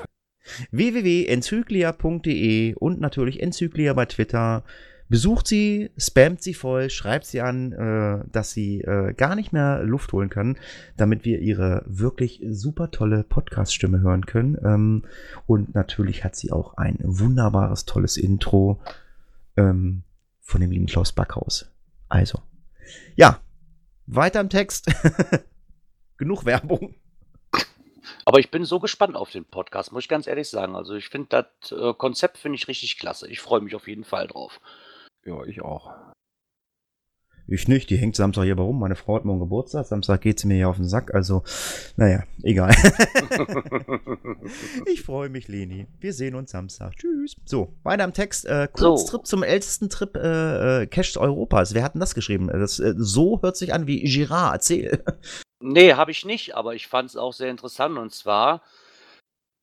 Speaker 1: www.enzyklia.de und natürlich Enzyklia bei Twitter. Besucht sie, spammt sie voll, schreibt sie an, äh, dass sie äh, gar nicht mehr Luft holen kann, damit wir ihre wirklich super tolle Podcast-Stimme hören können. Ähm, und natürlich hat sie auch ein wunderbares, tolles Intro ähm, von dem lieben Klaus Backhaus. Also, ja, weiter im Text. Genug Werbung.
Speaker 2: Aber ich bin so gespannt auf den Podcast, muss ich ganz ehrlich sagen. Also ich finde das äh, Konzept finde ich richtig klasse. Ich freue mich auf jeden Fall drauf.
Speaker 3: Ja, ich auch.
Speaker 1: Ich nicht, die hängt Samstag hier warum. Meine Frau hat morgen Geburtstag. Samstag geht sie mir hier auf den Sack. Also, naja, egal. ich freue mich, Leni. Wir sehen uns Samstag. Tschüss. So, weiter am Text. Äh, Kurztrip
Speaker 2: So.
Speaker 1: zum ältesten Trip äh, äh, Cache Europas. Wer hat denn das geschrieben? Das, äh, so hört sich an wie Girard. Erzähl.
Speaker 2: Nee, habe ich nicht, aber ich fand es auch sehr interessant. Und zwar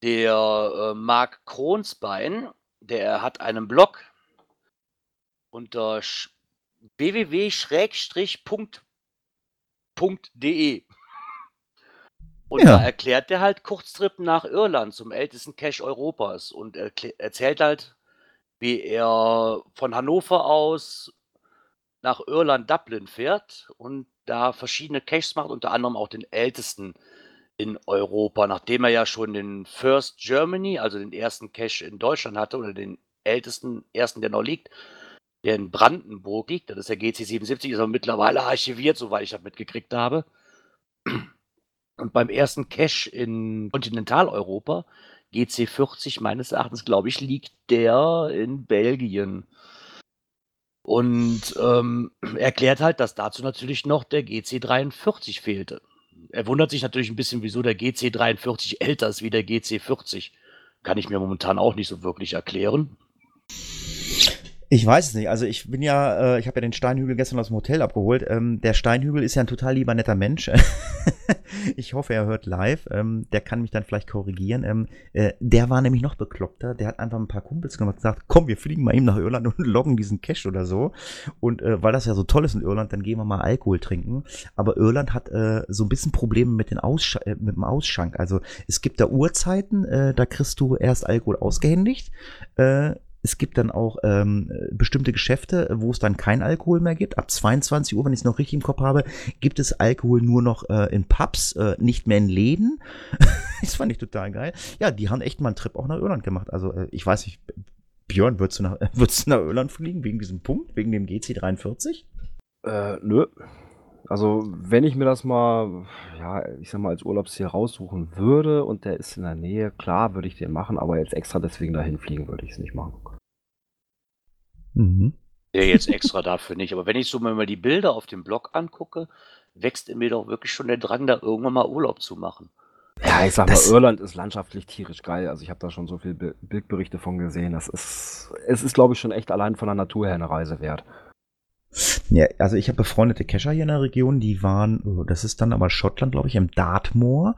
Speaker 2: der äh, Marc Kronsbein, der hat einen Blog unter sch- www.de. Und
Speaker 1: Ja.
Speaker 2: da erklärt er halt Kurztrip nach Irland zum ältesten Cache Europas und erklä- erzählt halt, wie er von Hannover aus nach Irland, Dublin fährt und da verschiedene Caches macht, unter anderem auch den ältesten in Europa, nachdem er ja schon den First Germany, also den ersten Cache in Deutschland hatte oder den ältesten, ersten, der noch liegt, der in Brandenburg liegt, das ist der GC77, ist aber mittlerweile archiviert, soweit ich das mitgekriegt habe. Und beim ersten Cache in Kontinentaleuropa, GC40 meines Erachtens, glaube ich, liegt der in Belgien. Und ähm, erklärt halt, dass dazu natürlich noch der GC43 fehlte. Er wundert sich natürlich ein bisschen, wieso der GC43 älter ist wie der GC40. Kann ich mir momentan auch nicht so wirklich erklären.
Speaker 1: Ich weiß es nicht. Also ich bin ja, äh, ich habe ja den Steinhügel gestern aus dem Hotel abgeholt. Ähm, der Steinhügel ist ja ein total lieber netter Mensch. ich hoffe, er hört live. Ähm, der kann mich dann vielleicht korrigieren. Ähm, äh, der war nämlich noch bekloppter. Der hat einfach ein paar Kumpels gemacht und gesagt, komm, wir fliegen mal eben nach Irland und loggen diesen Cache oder so. Und äh, weil das ja so toll ist in Irland, dann gehen wir mal Alkohol trinken. Aber Irland hat äh, so ein bisschen Probleme mit, den Aussch äh, mit dem Ausschank. Also es gibt da Uhrzeiten, äh, da kriegst du erst Alkohol ausgehändigt. Äh, es gibt dann auch ähm, bestimmte Geschäfte, wo es dann kein Alkohol mehr gibt. Ab 22 Uhr, wenn ich es noch richtig im Kopf habe, gibt es Alkohol nur noch äh, in Pubs, äh, nicht mehr in Läden. das fand ich total geil. Ja, die haben echt mal einen Trip auch nach Irland gemacht. Also äh, ich weiß nicht, Björn, würdest du, nach, würdest du nach Irland fliegen wegen diesem Punkt, wegen dem GC43?
Speaker 3: Äh, nö. Also, wenn ich mir das mal, ja, ich sag mal, als Urlaubsziel raussuchen würde und der ist in der Nähe, klar, würde ich den machen, aber jetzt extra deswegen dahin fliegen würde ich es nicht machen.
Speaker 1: Mhm.
Speaker 2: Der jetzt extra dafür nicht. Aber wenn ich so mal die Bilder auf dem Blog angucke, wächst in mir doch wirklich schon der Drang, da irgendwann mal Urlaub zu machen.
Speaker 3: Ja, ich sag
Speaker 1: Das-
Speaker 3: mal, Irland ist landschaftlich tierisch geil. Also ich habe da schon so viele Bi- Bildberichte von gesehen. Das ist, es ist, glaube ich, schon echt allein von der Natur her eine Reise wert.
Speaker 1: Ja, also ich habe befreundete Kescher hier in der Region, die waren, oh, das ist dann aber Schottland, glaube ich, im Dartmoor.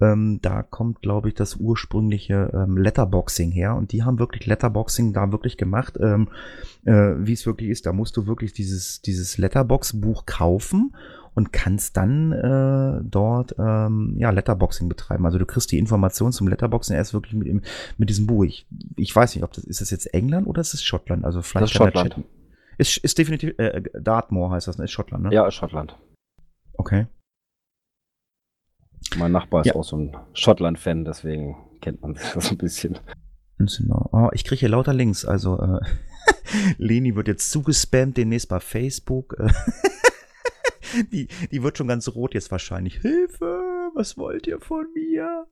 Speaker 1: Ähm, da kommt, glaube ich, das ursprüngliche ähm, Letterboxing her und die haben wirklich Letterboxing da wirklich gemacht, ähm, äh, wie es wirklich ist. Da musst du wirklich dieses, dieses Letterbox-Buch kaufen und kannst dann äh, dort ähm, ja Letterboxing betreiben. Also du kriegst die Informationen zum Letterboxing erst wirklich mit, mit diesem Buch. Ich, ich weiß nicht, ob das ist das jetzt England oder ist es Schottland? Also vielleicht
Speaker 3: Das Schottland.
Speaker 1: Chat- ist, ist definitiv, äh, Dartmoor heißt das, ne? Ist Schottland, ne?
Speaker 3: Ja, ist Schottland.
Speaker 1: Okay.
Speaker 3: Mein Nachbar ist
Speaker 1: Ja.
Speaker 3: auch so ein Schottland-Fan, deswegen kennt man sich das so ein bisschen.
Speaker 1: Genau. Oh, ich kriege hier lauter Links. Also, äh, Leni wird jetzt zugespammt, demnächst bei Facebook. Äh, die, die wird schon ganz rot jetzt wahrscheinlich. Hilfe, was wollt ihr von mir?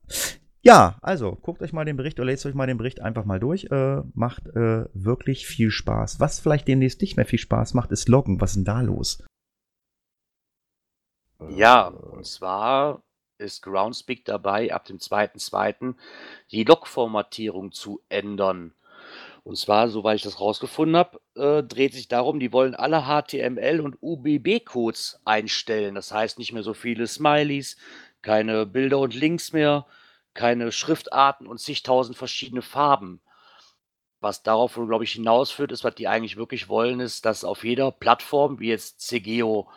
Speaker 1: Ja, also, guckt euch mal den Bericht oder lest euch mal den Bericht einfach mal durch. Äh, macht äh, wirklich viel Spaß. Was vielleicht demnächst nicht mehr viel Spaß macht, ist Loggen. Was ist denn da los?
Speaker 2: Ja, und zwar ist Groundspeak dabei, ab dem 2.2. die Log-Formatierung zu ändern. Und zwar, soweit ich das rausgefunden habe, äh, dreht sich darum, die wollen alle HTML- und UBB-Codes einstellen. Das heißt nicht mehr so viele Smileys, keine Bilder und Links mehr, keine Schriftarten und zigtausend verschiedene Farben. Was darauf, glaube ich, hinausführt, ist, was die eigentlich wirklich wollen, ist, dass auf jeder Plattform, wie jetzt CGO,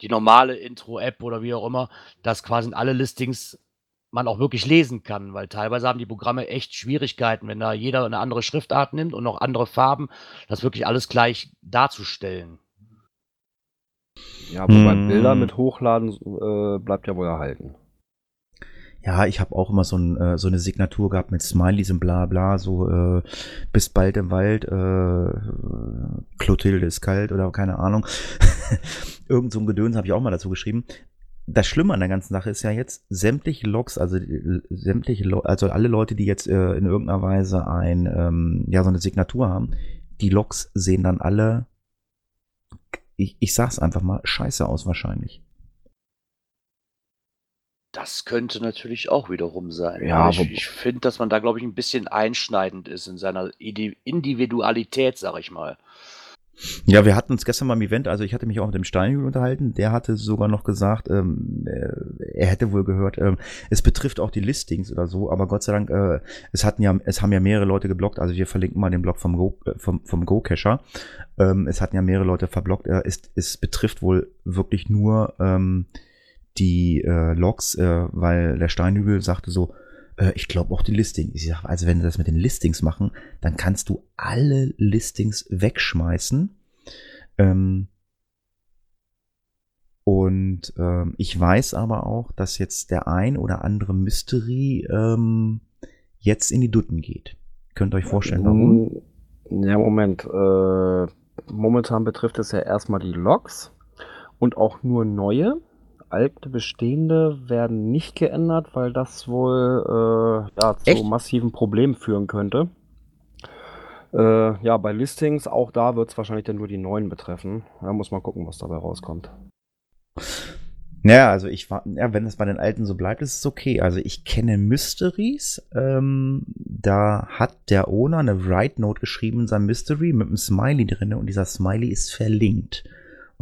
Speaker 2: die normale Intro-App oder wie auch immer, dass quasi alle Listings man auch wirklich lesen kann, weil teilweise haben die Programme echt Schwierigkeiten, wenn da jeder eine andere Schriftart nimmt und noch andere Farben, das wirklich alles gleich darzustellen.
Speaker 3: Ja, wobei
Speaker 1: Hm.
Speaker 3: Bilder mit hochladen äh, bleibt ja wohl erhalten.
Speaker 1: Ja, ich habe auch immer so, ein, äh, so eine Signatur gehabt mit Smileys und bla bla, so äh, bis bald im Wald, äh, Clotilde ist kalt oder keine Ahnung. Irgend so ein Gedöns habe ich auch mal dazu geschrieben. Das Schlimme an der ganzen Sache ist ja jetzt, sämtliche Logs, also äh, sämtliche, Lo also alle Leute, die jetzt äh, in irgendeiner Weise ein, ähm, ja, so eine Signatur haben, die Logs sehen dann alle, ich, ich sag's einfach mal, scheiße aus wahrscheinlich.
Speaker 2: Das könnte natürlich auch wiederum sein.
Speaker 3: Ja,
Speaker 2: Aber ich, ich finde, dass man da, glaube ich, ein bisschen einschneidend ist in seiner Ide Individualität, sag ich mal.
Speaker 1: Ja, wir hatten uns gestern beim Event, also ich hatte mich auch mit dem Steinhügel unterhalten, der hatte sogar noch gesagt, ähm, äh, er hätte wohl gehört, ähm, es betrifft auch die Listings oder so, aber Gott sei Dank, äh, es hatten ja, es haben ja mehrere Leute geblockt, also wir verlinken mal den Blog vom Go, äh, vom, vom Go-Cacher. Ähm, es hatten ja mehrere Leute verblockt, äh, es, es betrifft wohl wirklich nur ähm, die äh, Logs, äh, weil der Steinhügel sagte so, äh, ich glaube auch die Listings. Ich sag, also wenn wir das mit den Listings machen, dann kannst du alle Listings wegschmeißen. Ähm, und ähm, ich weiß aber auch, dass jetzt der ein oder andere Mystery ähm, jetzt in die Dutten geht. Könnt ihr euch vorstellen, warum?
Speaker 3: Mm, Ja, Moment. Äh, momentan betrifft es ja erstmal die Logs und auch nur neue. Alte bestehende werden nicht geändert, weil das wohl äh, ja, zu
Speaker 1: Echt?
Speaker 3: massiven Problemen führen könnte. Äh, ja, bei Listings, auch da wird es wahrscheinlich dann nur die neuen betreffen. Da muss man gucken, was dabei rauskommt.
Speaker 1: Ja, also ich war, ja, wenn es bei den alten so bleibt, ist es okay. Also ich kenne Mysteries. Ähm, da hat der Owner eine Write Note geschrieben in seinem Mystery mit einem Smiley drinne und dieser Smiley ist verlinkt.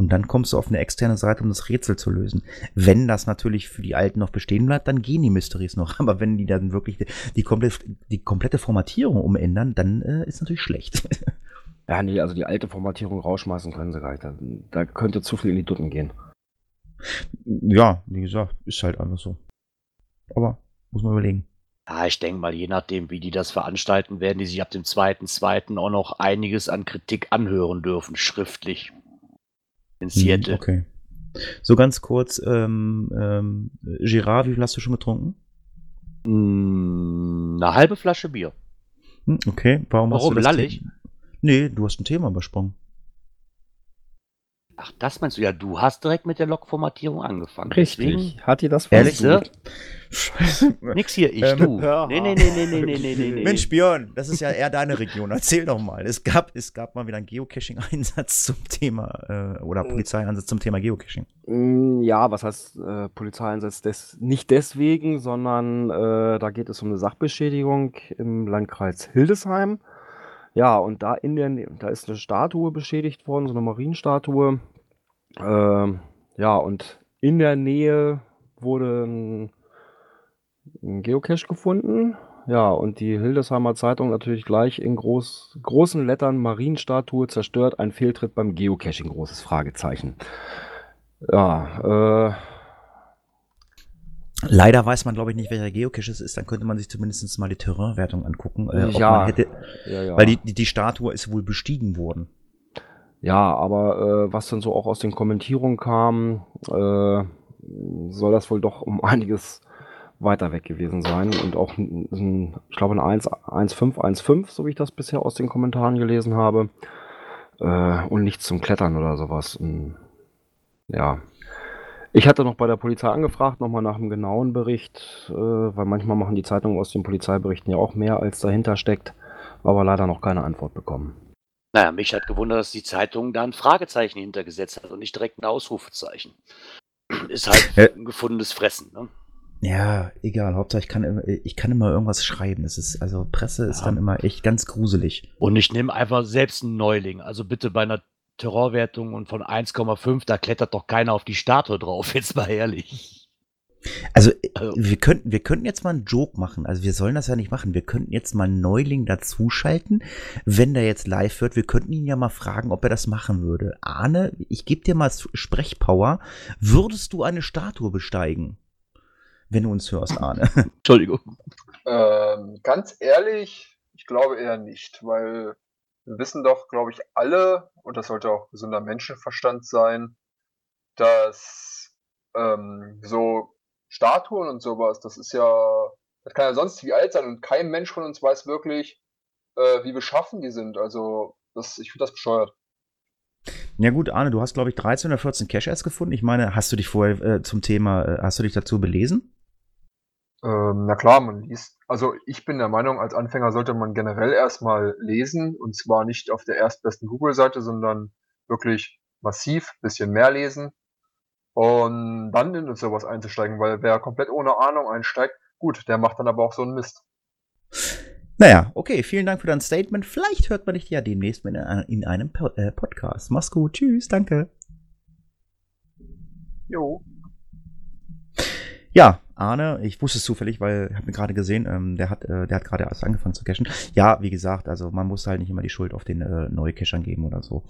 Speaker 1: Und dann kommst du auf eine externe Seite, um das Rätsel zu lösen. Wenn das natürlich für die Alten noch bestehen bleibt, dann gehen die Mysteries noch. Aber wenn die dann wirklich die, die, komplett, die komplette Formatierung umändern, dann äh, ist natürlich schlecht.
Speaker 3: Ja, nee, also die alte Formatierung rausschmeißen können sie gar nicht. Da, da könnte zu viel in die Dutten gehen.
Speaker 1: ja, wie gesagt, ist halt einfach so. Aber muss man überlegen.
Speaker 2: Ja, ich denke mal, je nachdem, wie die das veranstalten, werden die sich ab dem zweiten, zweiten auch noch einiges an Kritik anhören dürfen, schriftlich. In Seattle.
Speaker 1: Hm, Okay. So ganz kurz, ähm, ähm, Girard, wie viel hast du schon getrunken?
Speaker 2: Mm, Eine halbe Flasche Bier.
Speaker 1: Hm, okay, warum, hast
Speaker 2: Warum?
Speaker 1: du das
Speaker 2: Lallig?
Speaker 1: Thema- Nee, du hast ein Thema übersprungen.
Speaker 2: Ach, das meinst du? Ja, du hast direkt mit der Log-Formatierung angefangen. Richtig.
Speaker 3: Deswegen, hat dir das versucht?
Speaker 1: Scheiße.
Speaker 2: Nix hier, ich,
Speaker 1: ähm,
Speaker 2: du. Nee, nee, nee, nee, nee, nee, nee, nee.
Speaker 1: Mensch, Björn, das ist ja eher deine Region. Erzähl doch mal. Es gab, es gab mal wieder einen Geocaching-Einsatz zum Thema, äh, oder äh. Polizeieinsatz zum Thema Geocaching.
Speaker 3: Mm, ja, was heißt äh, Polizeieinsatz? Des, nicht deswegen, sondern äh, da geht es um eine Sachbeschädigung im Landkreis Hildesheim. Ja, und da in der, da ist eine Statue beschädigt worden, so eine Marienstatue. Ähm, ja, und in der Nähe wurde ein, ein Geocache gefunden. Ja, und die Hildesheimer Zeitung natürlich gleich in groß, großen Lettern Marienstatue zerstört, ein Fehltritt beim Geocaching, großes Fragezeichen. Ja, äh,
Speaker 1: Leider weiß man, glaube ich, nicht, welcher Geocache es ist. Dann könnte man sich zumindest mal die Terrainwertung angucken. Äh, ob
Speaker 3: Ja.
Speaker 1: man hätte,
Speaker 3: ja, ja.
Speaker 1: Weil die, die, die Statue ist wohl bestiegen worden.
Speaker 3: Ja, aber äh, was dann so auch aus den Kommentierungen kam, äh, soll das wohl doch um einiges weiter weg gewesen sein. Und auch, ein, ein, ich glaube, eine 1, 1.5, 1.5, so wie ich das bisher aus den Kommentaren gelesen habe. Äh, und nichts zum Klettern oder sowas. Und, ja. Ich hatte noch bei der Polizei angefragt, nochmal nach einem genauen Bericht, äh, weil manchmal machen die Zeitungen aus den Polizeiberichten ja auch mehr, als dahinter steckt. Aber leider noch keine Antwort bekommen.
Speaker 2: Naja, mich hat gewundert, dass die Zeitung da ein Fragezeichen hintergesetzt hat und nicht direkt ein Ausrufezeichen. Ist halt
Speaker 1: Äh.
Speaker 2: ein gefundenes Fressen, ne?
Speaker 1: Ja, egal. Hauptsache, ich kann, immer- ich kann immer irgendwas schreiben. Das ist, also Presse ist
Speaker 2: Ja.
Speaker 1: dann immer echt ganz gruselig.
Speaker 2: Und ich nehme einfach selbst einen Neuling. Also bitte bei einer Terrorwertung und von 1,5, da klettert doch keiner auf die Statue drauf, jetzt mal ehrlich.
Speaker 1: Also, also, wir könnten, wir könnten jetzt mal einen Joke machen. Also, wir sollen das ja nicht machen. Wir könnten jetzt mal einen Neuling dazuschalten, wenn der jetzt live wird. Wir könnten ihn ja mal fragen, ob er das machen würde. Arne, ich gebe dir mal Sprechpower. Würdest du eine Statue besteigen? Wenn du uns hörst, Arne.
Speaker 2: Entschuldigung.
Speaker 5: Ähm, ganz ehrlich, ich glaube eher nicht, weil wir wissen doch, glaube ich, alle, und das sollte auch gesunder Menschenverstand sein, dass ähm, so Statuen und sowas, das ist ja, das kann ja sonst wie alt sein und kein Mensch von uns weiß wirklich, äh, wie beschaffen die sind. Also, das, ich finde das bescheuert.
Speaker 1: Ja gut, Arne, du hast, glaube ich, 13 oder 14 Cache-Ads gefunden. Ich meine, hast du dich vorher äh, zum Thema, äh, hast du dich dazu belesen?
Speaker 5: Ähm, na klar, man liest. Also ich bin der Meinung, als Anfänger sollte man generell erstmal lesen und zwar nicht auf der erstbesten Google-Seite, sondern wirklich massiv, bisschen mehr lesen und dann in sowas einzusteigen, weil wer komplett ohne Ahnung einsteigt, gut, der macht dann aber auch so einen Mist.
Speaker 1: Naja, okay, vielen Dank für dein Statement. Vielleicht hört man dich ja demnächst in, in einem äh, Podcast. Mach's gut, tschüss, danke.
Speaker 5: Jo.
Speaker 1: Ja, Arne, ich wusste es zufällig, weil ich habe mir gerade gesehen, ähm, der hat, äh, der hat gerade erst angefangen zu cashen. Ja, wie gesagt, also man muss halt nicht immer die Schuld auf den äh, Neukashern geben oder so.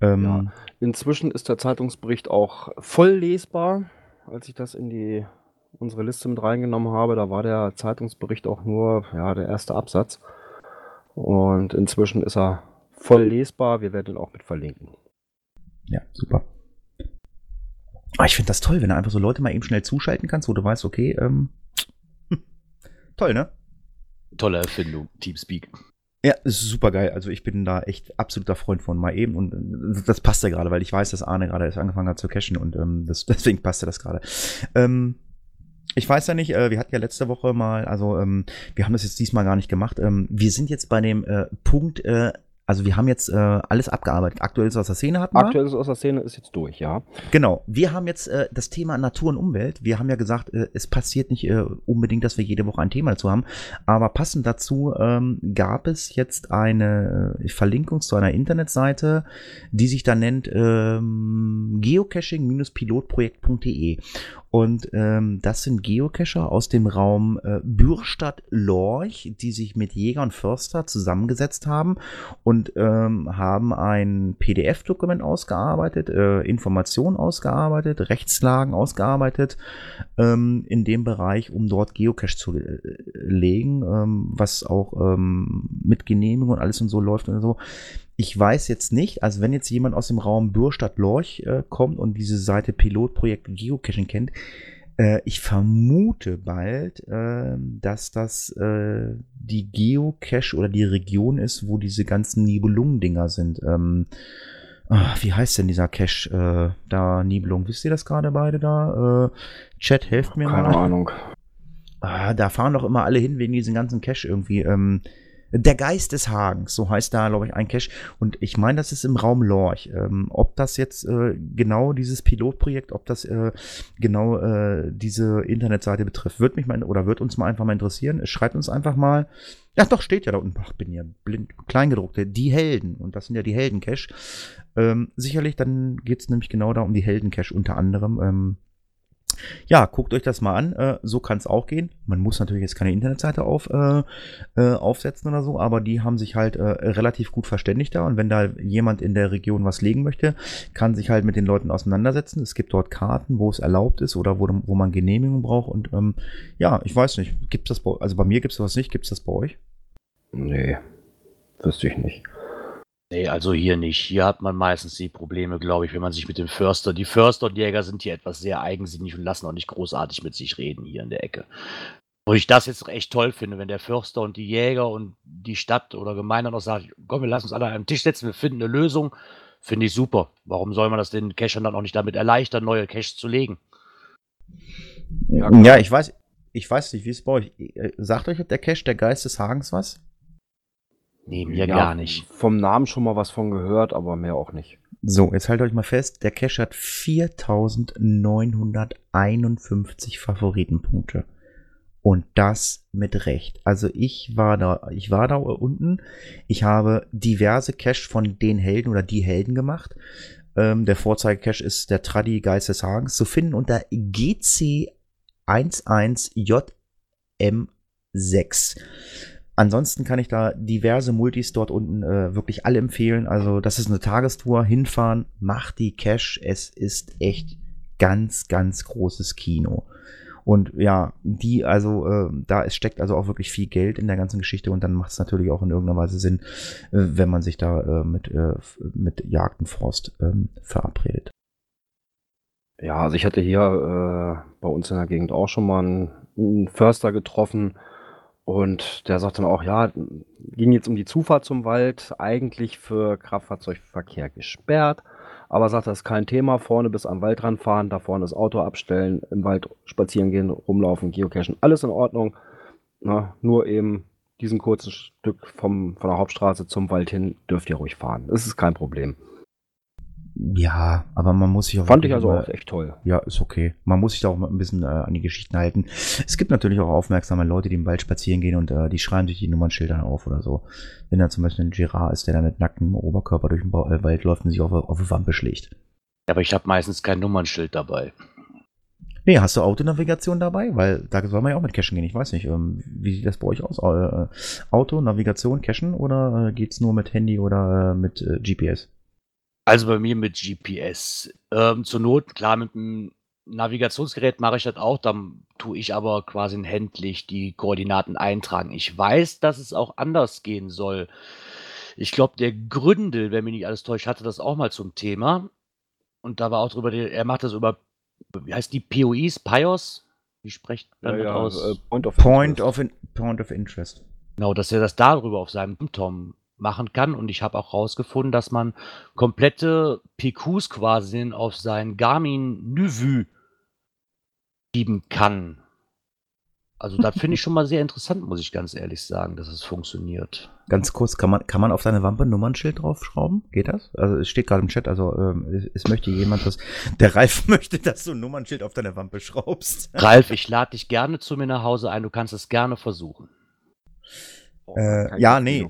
Speaker 3: Ähm, ja. Inzwischen ist der Zeitungsbericht auch voll lesbar. Als ich das in die unsere Liste mit reingenommen habe, da war der Zeitungsbericht auch nur ja, der erste Absatz. Und inzwischen ist er voll lesbar. Wir werden ihn auch mit verlinken.
Speaker 1: Ja, super. Aber ich finde das toll, wenn du einfach so Leute mal eben schnell zuschalten kannst, wo du weißt, okay, ähm, toll, ne?
Speaker 2: Tolle Erfindung, Teamspeak.
Speaker 1: Ja, super geil. Also ich bin da echt absoluter Freund von mal eben und äh, das passt ja gerade, weil ich weiß, dass Arne gerade erst angefangen hat zu cashen und ähm, das, deswegen passt ja das gerade. Ähm, ich weiß ja nicht, äh, wir hatten ja letzte Woche mal, also ähm, wir haben das jetzt diesmal gar nicht gemacht. Ähm, wir sind jetzt bei dem äh, Punkt äh, also wir haben jetzt äh, alles abgearbeitet. Aktuelles aus der Szene hatten
Speaker 3: wir. Aktuelles aus der Szene ist jetzt durch, ja.
Speaker 1: Genau. Wir haben jetzt äh, das Thema Natur und Umwelt. Wir haben ja gesagt, äh, es passiert nicht äh, unbedingt, dass wir jede Woche ein Thema dazu haben. Aber passend dazu ähm, gab es jetzt eine äh, Verlinkung zu einer Internetseite, die sich da nennt ähm, geocaching-pilotprojekt.de. Und ähm, das sind Geocacher aus dem Raum äh, Bürstadt-Lorch, die sich mit Jäger und Förster zusammengesetzt haben und ähm, haben ein PDF-Dokument ausgearbeitet, äh, Informationen ausgearbeitet, Rechtslagen ausgearbeitet ähm, in dem Bereich, um dort Geocache zu äh, legen, ähm, was auch ähm, mit Genehmigung und alles und so läuft und so. Ich weiß jetzt nicht, also wenn jetzt jemand aus dem Raum Bürstadt-Lorch äh, kommt und diese Seite Pilotprojekt Geocaching kennt, äh, ich vermute bald, äh, dass das äh, die Geocache oder die Region ist, wo diese ganzen Nibelungen-Dinger sind. Ähm, ach, wie heißt denn dieser Cache äh, da, Nibelung? Wisst ihr das gerade beide da? Äh, Chat, helft mir
Speaker 3: Keine mal. Keine Ahnung.
Speaker 1: Ah, da fahren doch immer alle hin wegen diesen ganzen Cache irgendwie. Ähm, der Geist des Hagens, so heißt da, glaube ich, ein Cache. Und ich meine, das ist im Raum Lorch. Ähm, ob das jetzt äh, genau dieses Pilotprojekt, ob das äh, genau äh, diese Internetseite betrifft, wird mich mal oder wird uns mal einfach mal interessieren. Schreibt uns einfach mal. Ja, doch, steht ja da unten. Ach, bin ja blind, kleingedruckte. Die Helden. Und das sind ja die Helden-Cache. Ähm, sicherlich, dann geht es nämlich genau da um die Helden-Cache unter anderem. Ähm, ja, guckt euch das mal an. Äh, so kann es auch gehen. Man muss natürlich jetzt keine Internetseite auf, äh, äh, aufsetzen oder so, aber die haben sich halt äh, relativ gut verständigt da. Und wenn da jemand in der Region was legen möchte, kann sich halt mit den Leuten auseinandersetzen. Es gibt dort Karten, wo es erlaubt ist oder wo, wo man Genehmigung braucht. Und ähm, ja, ich weiß nicht, gibt das bei, also bei mir gibt es das nicht, gibt es das bei euch?
Speaker 3: Nee, wüsste ich nicht.
Speaker 2: Nee, also hier nicht. Hier hat man meistens die Probleme, glaube ich, wenn man sich mit dem Förster die Förster und Jäger sind hier etwas sehr eigensinnig und lassen auch nicht großartig mit sich reden hier in der Ecke. Wo ich das jetzt echt toll finde, wenn der Förster und die Jäger und die Stadt oder Gemeinde noch sagen: „Komm, wir lassen uns alle an einen Tisch setzen, wir finden eine Lösung“, finde ich super. Warum soll man das den Cachern dann auch nicht damit erleichtern, neue Caches zu legen?
Speaker 1: Ja, Ja, ich weiß ich weiß nicht, wie es bei euch äh, sagt euch der Cache der Geist des Hagens was?
Speaker 2: Nee, mir ja, gar nicht.
Speaker 3: Vom Namen schon mal was von gehört, aber mehr auch nicht.
Speaker 1: So, jetzt haltet euch mal fest, der Cache hat 4951 Favoritenpunkte. Und das mit Recht. Also ich war da, ich war da unten. Ich habe diverse Cache von den Helden oder die Helden gemacht. Ähm, der Vorzeige-Cache ist der Tradi Geist des Hagens zu finden unter GC 11JM6. Ansonsten kann ich da diverse Multis dort unten äh, wirklich alle empfehlen. Also, das ist eine Tagestour. Hinfahren, macht die Cash. Es ist echt ganz, ganz großes Kino. Und ja, die, also, äh, da es steckt also auch wirklich viel Geld in der ganzen Geschichte und dann macht es natürlich auch in irgendeiner Weise Sinn, äh, wenn man sich da äh, mit, äh, mit Jagdenforst ähm, verabredet.
Speaker 3: Ja, also ich hatte hier äh, bei uns in der Gegend auch schon mal einen, einen Förster getroffen und der sagt dann auch, ja, ging jetzt um die Zufahrt zum Wald, eigentlich für Kraftfahrzeugverkehr gesperrt. Aber sagt, das ist kein Thema. Vorne bis am Waldrand fahren, da vorne das Auto abstellen, im Wald spazieren gehen, rumlaufen, geocachen, alles in Ordnung. Na, nur eben diesen kurzen Stück vom, von der Hauptstraße zum Wald hin dürft ihr ruhig fahren. Das ist kein Problem.
Speaker 1: Ja, aber man muss sich auch.
Speaker 3: Fand ich also auch echt toll.
Speaker 1: Ja, ist okay. Man muss sich da auch mal ein bisschen äh, an die Geschichten halten. Es gibt natürlich auch aufmerksame Leute, die im Wald spazieren gehen und äh, die schreiben sich die Nummernschildern auf oder so. Wenn da zum Beispiel ein Girard ist, der da mit nacktem Oberkörper durch den ba äh, Wald läuft und sich auf, auf eine Wampe schlägt.
Speaker 2: Ja, aber ich habe meistens kein Nummernschild dabei.
Speaker 1: Nee, hast du Autonavigation dabei? Weil da soll man ja auch mit Cachen gehen. Ich weiß nicht, ähm, wie sieht das bei euch aus? Äh, Auto, Navigation, Cachen oder äh, geht's nur mit Handy oder äh, mit äh, GPS?
Speaker 2: Also bei mir mit GPS. Ähm, zur Not, klar, mit dem Navigationsgerät mache ich das auch, dann tue ich aber quasi händlich die Koordinaten eintragen. Ich weiß, dass es auch anders gehen soll. Ich glaube, der Gründel, wenn mich nicht alles täuscht, hatte das auch mal zum Thema. Und da war auch drüber, er macht das über, wie heißt die, POIs, PIOS? Wie spricht man
Speaker 3: Ja,
Speaker 2: das
Speaker 3: ja,
Speaker 2: aus?
Speaker 3: äh, Point of
Speaker 1: Point
Speaker 3: Interest.
Speaker 1: of, in, Point of Interest.
Speaker 2: Genau, dass er das darüber auf seinem Tom machen kann. Und ich habe auch rausgefunden, dass man komplette PQs quasi auf sein Garmin Nuvue schieben kann. Also das finde ich schon mal sehr interessant, muss ich ganz ehrlich sagen, dass es funktioniert.
Speaker 1: Ganz kurz, kann man, kann man auf deine Wampe ein Nummernschild draufschrauben? Geht das? Also es steht gerade im Chat, also ähm, es, möchte jemand, dass der Ralf möchte, dass du ein Nummernschild auf deine Wampe schraubst.
Speaker 2: Ralf, ich lade dich gerne zu mir nach Hause ein, du kannst es gerne versuchen.
Speaker 1: Äh, ja, nee.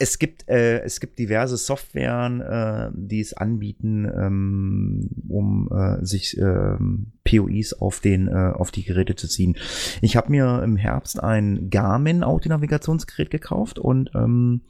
Speaker 1: Es gibt, äh, es gibt diverse Softwaren, äh, die es anbieten, ähm, um äh, sich ähm, POIs auf den äh, auf die Geräte zu ziehen. Ich habe mir im Herbst ein Garmin Autonavigationsgerät gekauft und ähm,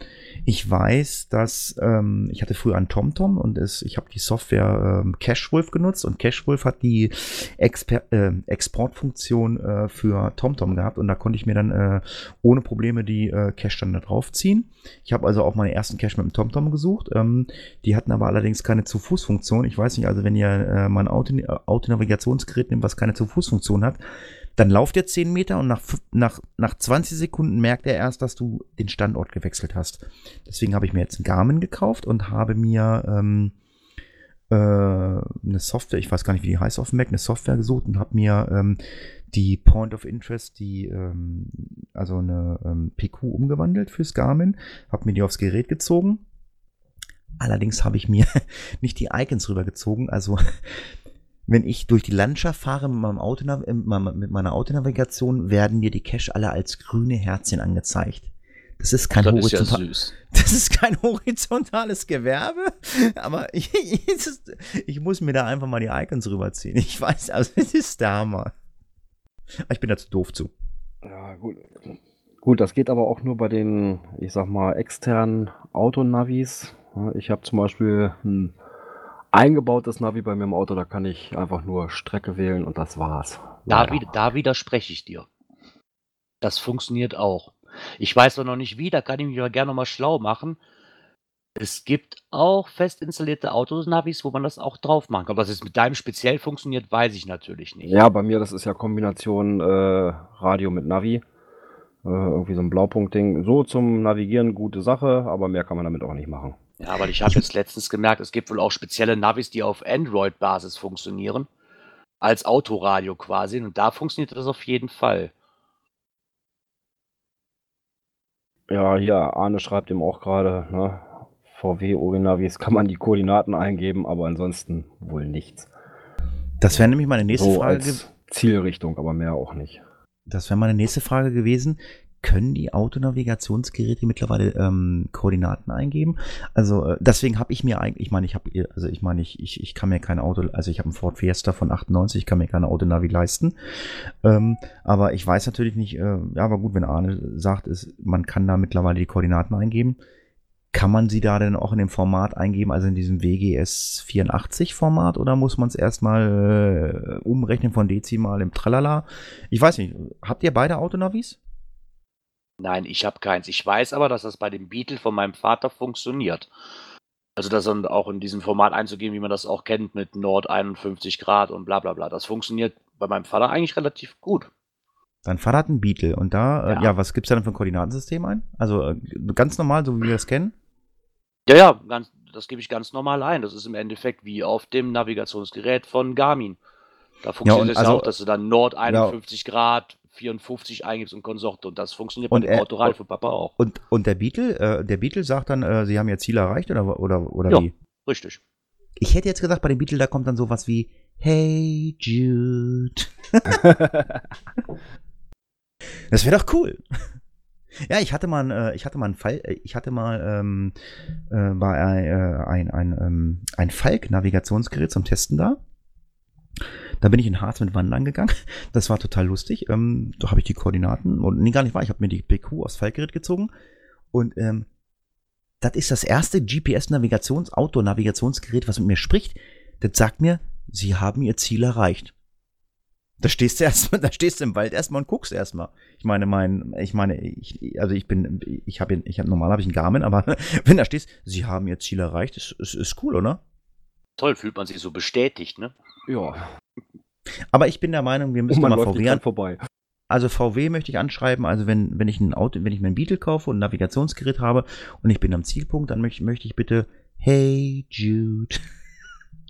Speaker 1: ich weiß, dass ähm, ich hatte früher einen TomTom und es, ich habe die Software ähm, Cashwolf genutzt und Cashwolf hat die Exper äh, Exportfunktion äh, für TomTom gehabt und da konnte ich mir dann äh, ohne Probleme die äh, Cache dann da draufziehen. Ich habe also auch meine ersten Cache mit dem TomTom gesucht. Ähm, die hatten aber allerdings keine Zu-Fuß-Funktion. Ich weiß nicht, also wenn ihr äh, mal ein Auto, Autonavigationsgerät nehmt, was keine Zu-Fuß-Funktion hat, dann lauft ihr 10 Meter und nach, nach, nach 20 Sekunden merkt er erst, dass du den Standort gewechselt hast. Deswegen habe ich mir jetzt einen Garmin gekauft und habe mir ähm, äh, eine Software, ich weiß gar nicht, wie die heißt auf dem Mac, eine Software gesucht und habe mir ähm, die Point of Interest, die ähm, also eine ähm, PQ umgewandelt fürs Garmin, habe mir die aufs Gerät gezogen. Allerdings habe ich mir nicht die Icons rübergezogen. Also wenn ich durch die Landschaft fahre mit, meinem Auto, mit meiner Autonavigation, werden mir die Cache alle als grüne Herzchen angezeigt. Das ist kein
Speaker 2: das ist ja
Speaker 1: das ist kein horizontales Gewerbe, aber ich, ich muss mir da einfach mal die Icons rüberziehen. Ich weiß, also es ist der Hammer. Aber Ich bin dazu doof zu.
Speaker 3: Ja, gut. Gut, das geht aber auch nur bei den, ich sag mal, externen Autonavis. Ich habe zum Beispiel ein eingebautes Navi bei mir im Auto, da kann ich einfach nur Strecke wählen und das war's.
Speaker 2: Da, da widerspreche ich dir. Das funktioniert auch. Ich weiß noch nicht wie, da kann ich mich aber gerne noch mal schlau machen. Es gibt auch fest installierte Autonavis, wo man das auch drauf machen kann. Aber dass es mit deinem speziell funktioniert, weiß ich natürlich nicht.
Speaker 3: Ja, bei mir, das ist ja Kombination äh, Radio mit Navi. Äh, irgendwie so ein Blaupunkt-Ding. So zum Navigieren gute Sache, aber mehr kann man damit auch nicht machen.
Speaker 2: Ja, weil ich habe jetzt letztens gemerkt, es gibt wohl auch spezielle Navis, die auf Android-Basis funktionieren. Als Autoradio quasi. Und da funktioniert das auf jeden Fall.
Speaker 3: Ja, hier, Arne schreibt ihm auch gerade, ne? VW Navis kann man die Koordinaten eingeben, aber ansonsten wohl nichts.
Speaker 1: Das wäre nämlich meine nächste
Speaker 3: so
Speaker 1: Frage.
Speaker 3: Zielrichtung, aber mehr auch nicht.
Speaker 1: Das wäre meine nächste Frage gewesen. Können die Autonavigationsgeräte mittlerweile ähm, Koordinaten eingeben? Also äh, deswegen habe ich mir eigentlich, ich meine, ich habe, also ich meine, ich, ich, ich kann mir kein Auto, also ich habe einen Ford Fiesta von 98, ich kann mir keine Autonavi leisten. Ähm, aber ich weiß natürlich nicht, äh, ja, aber gut, wenn Arne sagt, ist, man kann da mittlerweile die Koordinaten eingeben. Kann man sie da denn auch in dem Format eingeben, also in diesem WGS 84 Format, oder muss man es erstmal äh, umrechnen von Dezimal im Tralala? Ich weiß nicht, habt ihr beide Autonavis?
Speaker 2: Nein, ich habe keins. Ich weiß aber, dass das bei dem Beetle von meinem Vater funktioniert. Also das dann auch in diesem Format einzugeben, wie man das auch kennt, mit Nord 51 Grad und bla bla bla. Das funktioniert bei meinem Vater eigentlich relativ gut.
Speaker 1: Dein Vater hat einen Beetle und da, ja, äh, ja was gibt's da denn für ein Koordinatensystem ein? Also äh, ganz normal, so wie wir das kennen?
Speaker 2: Ja, ja, ganz, das gebe ich ganz normal ein. Das ist im Endeffekt wie auf dem Navigationsgerät von Garmin. Da funktioniert es ja, also, auch, dass du dann Nord 51 ja. Grad, 54 eingibst und Konsorte. Und das funktioniert
Speaker 1: und
Speaker 2: bei dem Autorad für Papa auch.
Speaker 1: Und, und der Beetle, äh, der Beetle sagt dann, äh, sie haben ihr Ziel erreicht oder, oder, oder
Speaker 2: ja,
Speaker 1: wie?
Speaker 2: richtig.
Speaker 1: Ich hätte jetzt gesagt, bei dem Beetle, da kommt dann sowas wie Hey Jude. das wäre doch cool. Ja, ich hatte mal, äh, ich hatte mal einen Fall, äh, ich hatte mal ähm, äh, war äh, ein, ein, ähm, ein Falk-Navigationsgerät zum Testen da. Da bin ich in Harz mit Wandern gegangen. Das war total lustig. Ähm, da habe ich die Koordinaten, und nee, gar nicht wahr, ich habe mir die PQ aus Falkgerät gezogen. Und ähm, das ist das erste GPS-Navigations-, Outdoor-Navigationsgerät, was mit mir spricht. Das sagt mir, Sie haben Ihr Ziel erreicht. Da stehst du erstmal, da stehst du im Wald erstmal und guckst erstmal. Ich meine, mein, ich meine, ich, also ich bin, ich habe, ich habe normal habe ich einen Garmin, aber wenn da stehst, Sie haben Ihr Ziel erreicht, ist, ist, ist cool, oder?
Speaker 2: Toll, fühlt man sich so bestätigt, ne?
Speaker 3: Ja.
Speaker 1: Aber ich bin der Meinung, wir müssen mal VW an,
Speaker 3: vorbei.
Speaker 1: Also VW möchte ich anschreiben, also wenn, wenn ich ein Auto, wenn ich mir ein Beetle kaufe und ein Navigationsgerät habe und ich bin am Zielpunkt, dann möchte, möchte ich bitte Hey Jude.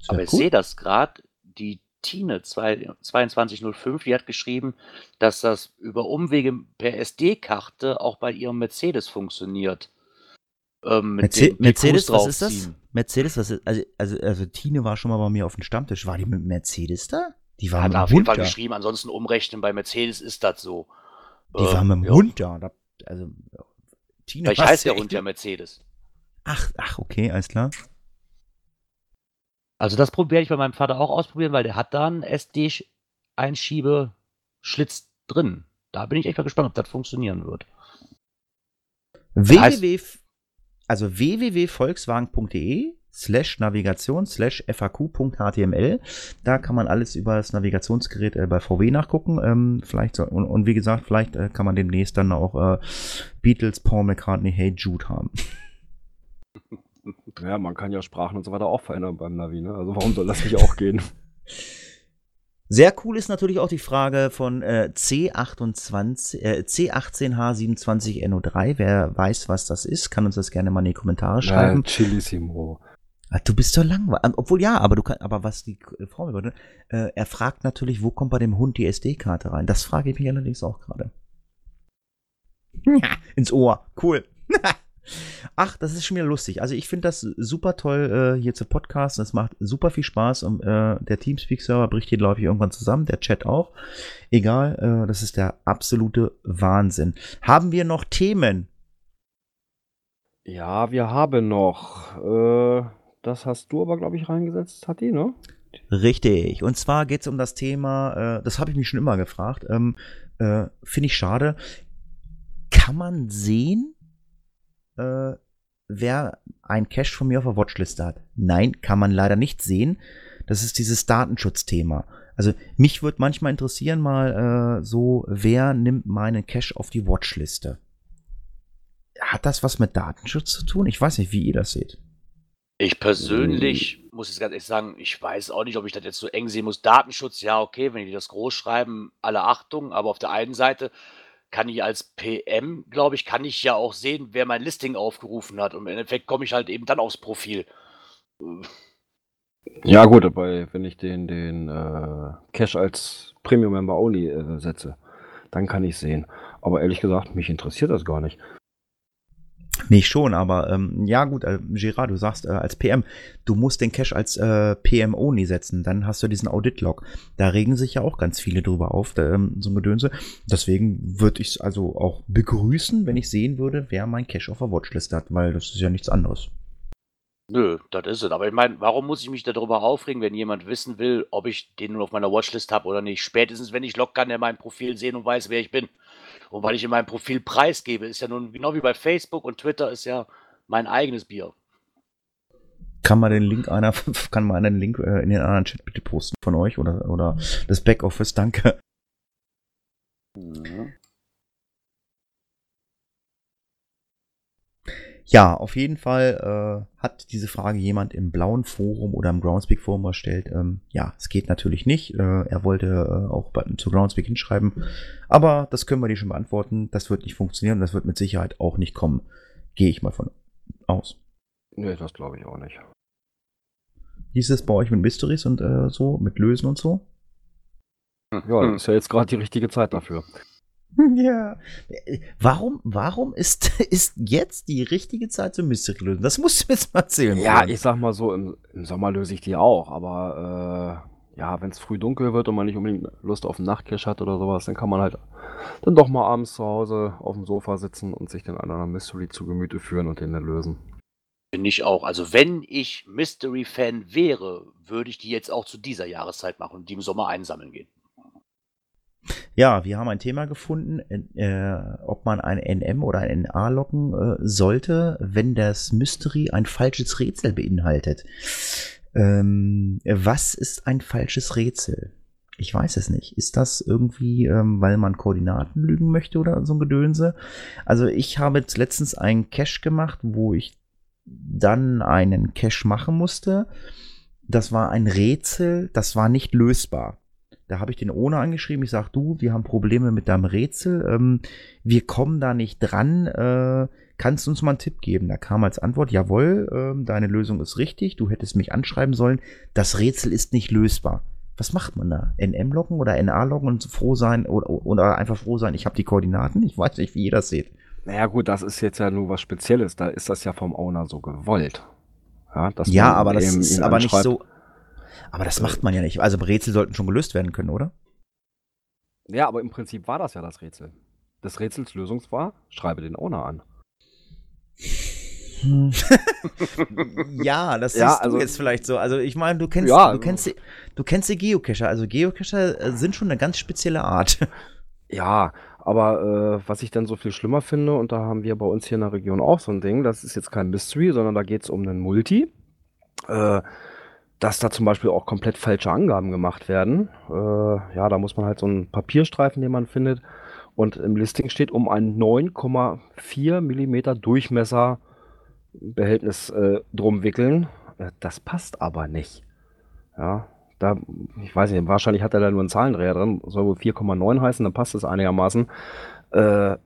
Speaker 2: Aber ich sehe das gerade, die Tine 2205, die hat geschrieben, dass das über Umwege per SD-Karte auch bei ihrem Mercedes funktioniert.
Speaker 1: Ähm, Merce Mercedes, was ist das? Mercedes, was ist, also, also, also Tine war schon mal bei mir auf dem Stammtisch. War die mit Mercedes da? Die war
Speaker 2: hat mit auf jeden Fall da. geschrieben, ansonsten umrechnen, bei Mercedes ist das so.
Speaker 1: Die äh, war mit dem ja. Hund da. da also,
Speaker 2: Tine Vielleicht heißt der Hund ja Mercedes.
Speaker 1: Ach, ach, okay, alles klar.
Speaker 2: Also das probiere ich bei meinem Vater auch ausprobieren, weil der hat da einen SD-Einschiebeschlitz drin. Da bin ich echt mal gespannt, ob das funktionieren wird.
Speaker 1: www, also www.volkswagen.de slash Navigation slash FAQ.html. Da kann man alles über das Navigationsgerät äh, bei VW nachgucken. Ähm, vielleicht so, und, und, wie gesagt, vielleicht äh, kann man demnächst dann auch äh, Beatles, Paul McCartney, Hey Jude haben.
Speaker 3: Ja, man kann ja Sprachen und so weiter auch verändern beim Navi, ne? Also warum soll das nicht auch gehen?
Speaker 1: Sehr cool ist natürlich auch die Frage von äh, C28, äh, C18H27NO3. Wer weiß, was das ist, kann uns das gerne mal in die Kommentare schreiben. Ja,
Speaker 3: Chilissimo.
Speaker 1: Ah, du bist so langweilig. Obwohl ja, aber du kannst, aber was die Frau würde, äh, er fragt natürlich, wo kommt bei dem Hund die SD-Karte rein? Das frage ich mich allerdings auch gerade. Ja, ins Ohr. Cool. Ach, das ist schon wieder lustig. Also ich finde das super toll äh, hier zu podcasten. Es macht super viel Spaß. Und, äh, der Teamspeak-Server bricht hier, glaube ich, irgendwann zusammen. Der Chat auch. Egal, äh, das ist der absolute Wahnsinn. Haben wir noch Themen?
Speaker 3: Ja, wir haben noch. Äh, das hast du aber, glaube ich, reingesetzt, Hatti, ne?
Speaker 1: Richtig. Und zwar geht es um das Thema, äh, das habe ich mich schon immer gefragt. Ähm, äh, finde ich schade. Kann man sehen, äh, wer ein Cache von mir auf der Watchliste hat. Nein, kann man leider nicht sehen. Das ist dieses Datenschutzthema. Also mich würde manchmal interessieren mal äh, so, wer nimmt meinen Cache auf die Watchliste? Hat das was mit Datenschutz zu tun? Ich weiß nicht, wie ihr das seht.
Speaker 2: Ich persönlich muss jetzt ganz ehrlich sagen, ich weiß auch nicht, ob ich das jetzt so eng sehen muss. Datenschutz, ja, okay, wenn die das groß schreiben, alle Achtung, aber auf der einen Seite kann ich als PM, glaube ich, kann ich ja auch sehen, wer mein Listing aufgerufen hat. Und im Endeffekt komme ich halt eben dann aufs Profil.
Speaker 3: Ja, gut, aber wenn ich den, den äh, Cache als Premium Member Only äh, setze, dann kann ich sehen. Aber ehrlich gesagt, mich interessiert das gar nicht.
Speaker 1: Nee, schon, aber ähm, ja gut, äh, Gerard, du sagst äh, als PM, du musst den Cache als äh, PMO nie setzen, dann hast du diesen Audit-Log. Da regen sich ja auch ganz viele drüber auf, da, ähm, so ein Gedönse. Deswegen würde ich es also auch begrüßen, wenn ich sehen würde, wer mein Cache auf der Watchlist hat, weil das ist ja nichts anderes.
Speaker 2: Nö, das ist es. Aber ich meine, warum muss ich mich darüber aufregen, wenn jemand wissen will, ob ich den nur auf meiner Watchlist habe oder nicht? Spätestens, wenn ich Log kann, der mein Profil sehen und weiß, wer ich bin. Und weil ich in meinem Profil preisgebe, ist ja nun genau wie bei Facebook und Twitter ist ja mein eigenes Bier.
Speaker 1: Kann man den Link einer, kann man einen Link äh, in den anderen Chat bitte posten von euch oder, oder das Backoffice, danke.
Speaker 2: Mhm.
Speaker 1: Ja, auf jeden Fall äh, hat diese Frage jemand im blauen Forum oder im Groundspeak Forum erstellt. Ähm, ja, es geht natürlich nicht. Äh, er wollte äh, auch bei, zu Groundspeak hinschreiben. Aber das können wir dir schon beantworten. Das wird nicht funktionieren und das wird mit Sicherheit auch nicht kommen. Gehe ich mal von aus.
Speaker 3: Nee, das glaube ich auch nicht.
Speaker 1: Wie ist es bei euch mit Mysteries und äh, so, mit Lösen und so?
Speaker 3: Ja, das ist ja jetzt gerade die richtige Zeit dafür.
Speaker 1: Ja. Warum, warum ist, ist jetzt die richtige Zeit zum Mystery lösen? Das musst du jetzt mal erzählen.
Speaker 3: Ja, ich sag mal so, im, im Sommer löse ich die auch, aber äh, ja, wenn es früh dunkel wird und man nicht unbedingt Lust auf einen Nachtcash hat oder sowas, dann kann man halt dann doch mal abends zu Hause auf dem Sofa sitzen und sich dann an einer Mystery zu Gemüte führen und den dann lösen.
Speaker 2: Finde ich auch. Also wenn ich Mystery-Fan wäre, würde ich die jetzt auch zu dieser Jahreszeit machen und die im Sommer einsammeln gehen.
Speaker 1: Ja, wir haben ein Thema gefunden, äh, ob man ein NM oder ein NA locken äh, sollte, wenn das Mystery ein falsches Rätsel beinhaltet. Ähm, was ist ein falsches Rätsel? Ich weiß es nicht. Ist das irgendwie, ähm, weil man Koordinaten lügen möchte oder so ein Gedönse? Also ich habe jetzt letztens einen Cache gemacht, wo ich dann einen Cache machen musste. Das war ein Rätsel, das war nicht lösbar. Da habe ich den Owner angeschrieben. Ich sage, du, wir haben Probleme mit deinem Rätsel. Ähm, wir kommen da nicht dran. Äh, kannst du uns mal einen Tipp geben? Da kam als Antwort, jawohl, ähm, deine Lösung ist richtig. Du hättest mich anschreiben sollen. Das Rätsel ist nicht lösbar. Was macht man da? NM loggen oder NA loggen und froh sein oder, oder einfach froh sein, ich habe die Koordinaten? Ich weiß nicht, wie ihr das seht.
Speaker 3: Naja gut, das ist jetzt ja nur was Spezielles. Da ist das ja vom Owner so gewollt. Ja,
Speaker 1: Ja, aber das ist aber nicht so. Aber das macht man ja nicht. Also Rätsel sollten schon gelöst werden können, oder?
Speaker 3: Ja, aber im Prinzip war das ja das Rätsel. Des Rätsels Lösung war, schreibe den Owner an.
Speaker 1: Hm. ja, das
Speaker 3: Ja,
Speaker 1: siehst
Speaker 3: also-
Speaker 1: du jetzt vielleicht so. Also ich meine, du kennst,
Speaker 3: Ja,
Speaker 1: du kennst, die- du kennst die Geocacher. Also Geocacher äh, sind schon eine ganz spezielle Art.
Speaker 3: Ja, aber äh, was ich dann so viel schlimmer finde, und da haben wir bei uns hier in der Region auch so ein Ding, das ist jetzt kein Mystery, sondern da geht es um einen Multi, äh, dass da zum Beispiel auch komplett falsche Angaben gemacht werden. Äh, ja, da muss man halt so einen Papierstreifen, den man findet, und im Listing steht um ein 9,4 Millimeter Durchmesser Behältnis äh, drum wickeln. Äh, Das passt aber nicht. Ja, da, ich weiß nicht, wahrscheinlich hat er da nur einen Zahlendreher drin, soll wohl 4,9 heißen, dann passt es einigermaßen. Äh,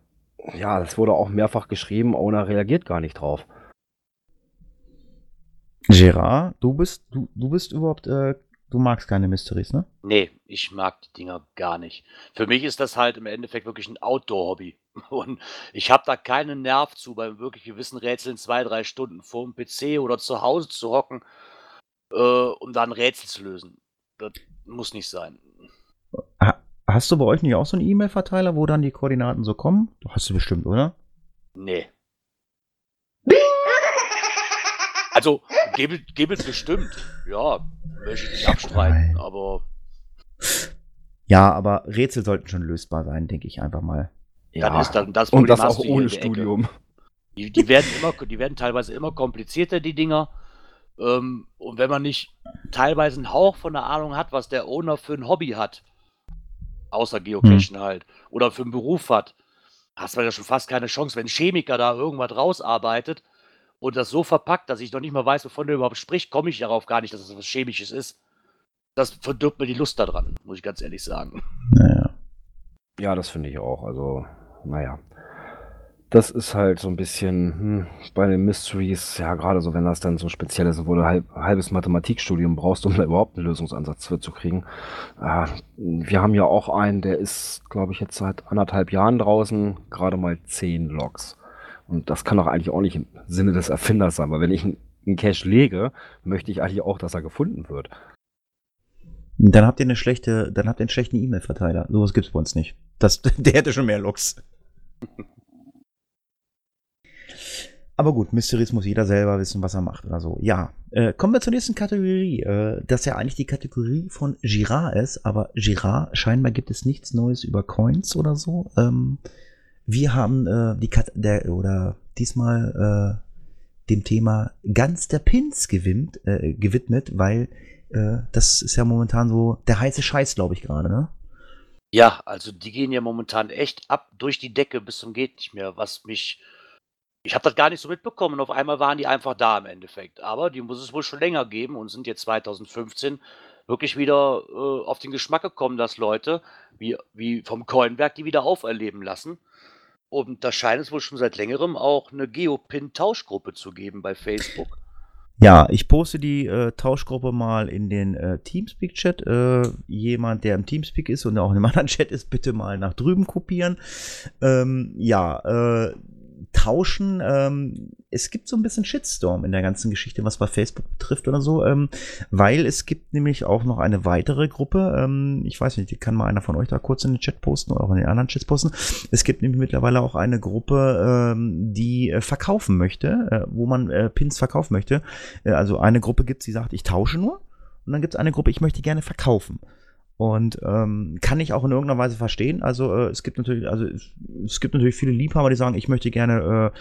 Speaker 3: ja, das wurde auch mehrfach geschrieben, Owner reagiert gar nicht drauf.
Speaker 1: Gerard, du bist, du, du bist überhaupt, äh, du magst keine Mysteries, ne?
Speaker 2: Nee, ich mag die Dinger gar nicht. Für mich ist das halt im Endeffekt wirklich ein Outdoor-Hobby. Und ich habe da keinen Nerv zu, bei wirklich gewissen Rätseln zwei, drei Stunden vor dem PC oder zu Hause zu hocken, äh, um da ein Rätsel zu lösen. Das muss nicht sein.
Speaker 1: Ha, hast du bei euch nicht auch so einen E-Mail-Verteiler, wo dann die Koordinaten so kommen? Hast du bestimmt, oder?
Speaker 2: Nee. Also, gebelt, gebelt bestimmt. Ja, möchte ich nicht abstreiten, aber
Speaker 1: Ja, aber Rätsel sollten schon lösbar sein, denke ich einfach mal.
Speaker 2: dann ist dann das
Speaker 3: und das auch ohne. Studium.
Speaker 2: Die, die, werden immer, die werden teilweise immer komplizierter, die Dinger. Ähm, und wenn man nicht teilweise einen Hauch von der Ahnung hat, was der Owner für ein Hobby hat, außer Geocachen halt, oder für einen Beruf hat, hast du ja schon fast keine Chance, wenn ein Chemiker da irgendwas rausarbeitet und das so verpackt, dass ich noch nicht mal weiß, wovon der überhaupt spricht, komme ich darauf gar nicht, dass es was Chemisches ist. Das verdirbt mir die Lust daran, muss ich ganz ehrlich sagen.
Speaker 1: Naja.
Speaker 3: Ja, das finde ich auch. Also, naja. Das ist halt so ein bisschen hm, bei den Mysteries, ja, gerade so, wenn das dann so speziell ist, wo du halb, halbes Mathematikstudium brauchst, um da überhaupt einen Lösungsansatz für zu kriegen. Äh, wir haben ja auch einen, der ist, glaube ich, jetzt seit anderthalb Jahren draußen, gerade mal zehn Logs. Und das kann doch eigentlich auch nicht im Sinne des Erfinders sein, weil wenn ich einen Cache lege, möchte ich eigentlich auch, dass er gefunden wird.
Speaker 1: Dann habt ihr eine schlechte, dann habt ihr einen schlechten E-Mail-Verteiler. Sowas gibt's bei uns nicht. Das, der hätte schon mehr Loks. Aber gut, Mysteries muss jeder selber wissen, was er macht oder so. Ja, äh, kommen wir zur nächsten Kategorie. Äh, das ja eigentlich die Kategorie von Girard ist, aber Girard, scheinbar gibt es nichts Neues über Coins oder so. Ähm, wir haben äh, die Kat der oder diesmal äh, dem Thema ganz der Pins gewinnt, äh, gewidmet, weil äh, das ist ja momentan so der heiße Scheiß, glaube ich gerade, ne?
Speaker 2: Ja, also die gehen ja momentan echt ab durch die Decke bis zum geht nicht mehr, was mich ich habe das gar nicht so mitbekommen. Auf einmal waren die einfach da im Endeffekt. Aber die muss es wohl schon länger geben und sind jetzt 2015 wirklich wieder äh, auf den Geschmack gekommen, dass Leute wie, wie vom Coinberg die wieder auferleben lassen. Und da scheint es wohl schon seit längerem auch eine Geopin-Tauschgruppe zu geben bei Facebook.
Speaker 1: Ja, ich poste die äh, Tauschgruppe mal in den äh, Teamspeak-Chat. Äh, jemand, der im Teamspeak ist und auch in einem anderen Chat ist, bitte mal nach drüben kopieren. Ähm, ja, äh, tauschen. Ähm, es gibt so ein bisschen Shitstorm in der ganzen Geschichte, was bei Facebook betrifft oder so, ähm, weil es gibt nämlich auch noch eine weitere Gruppe. Ähm, ich weiß nicht, die kann mal einer von euch da kurz in den Chat posten oder auch in den anderen Chats posten. Es gibt nämlich mittlerweile auch eine Gruppe, ähm, die äh, verkaufen möchte, äh, wo man äh, Pins verkaufen möchte. Äh, also eine Gruppe gibt, die sagt, ich tausche nur. Und dann gibt es eine Gruppe, ich möchte gerne verkaufen. Und ähm, kann ich auch in irgendeiner Weise verstehen. Also äh, es gibt natürlich, also es, gibt natürlich viele Liebhaber, die sagen, ich möchte gerne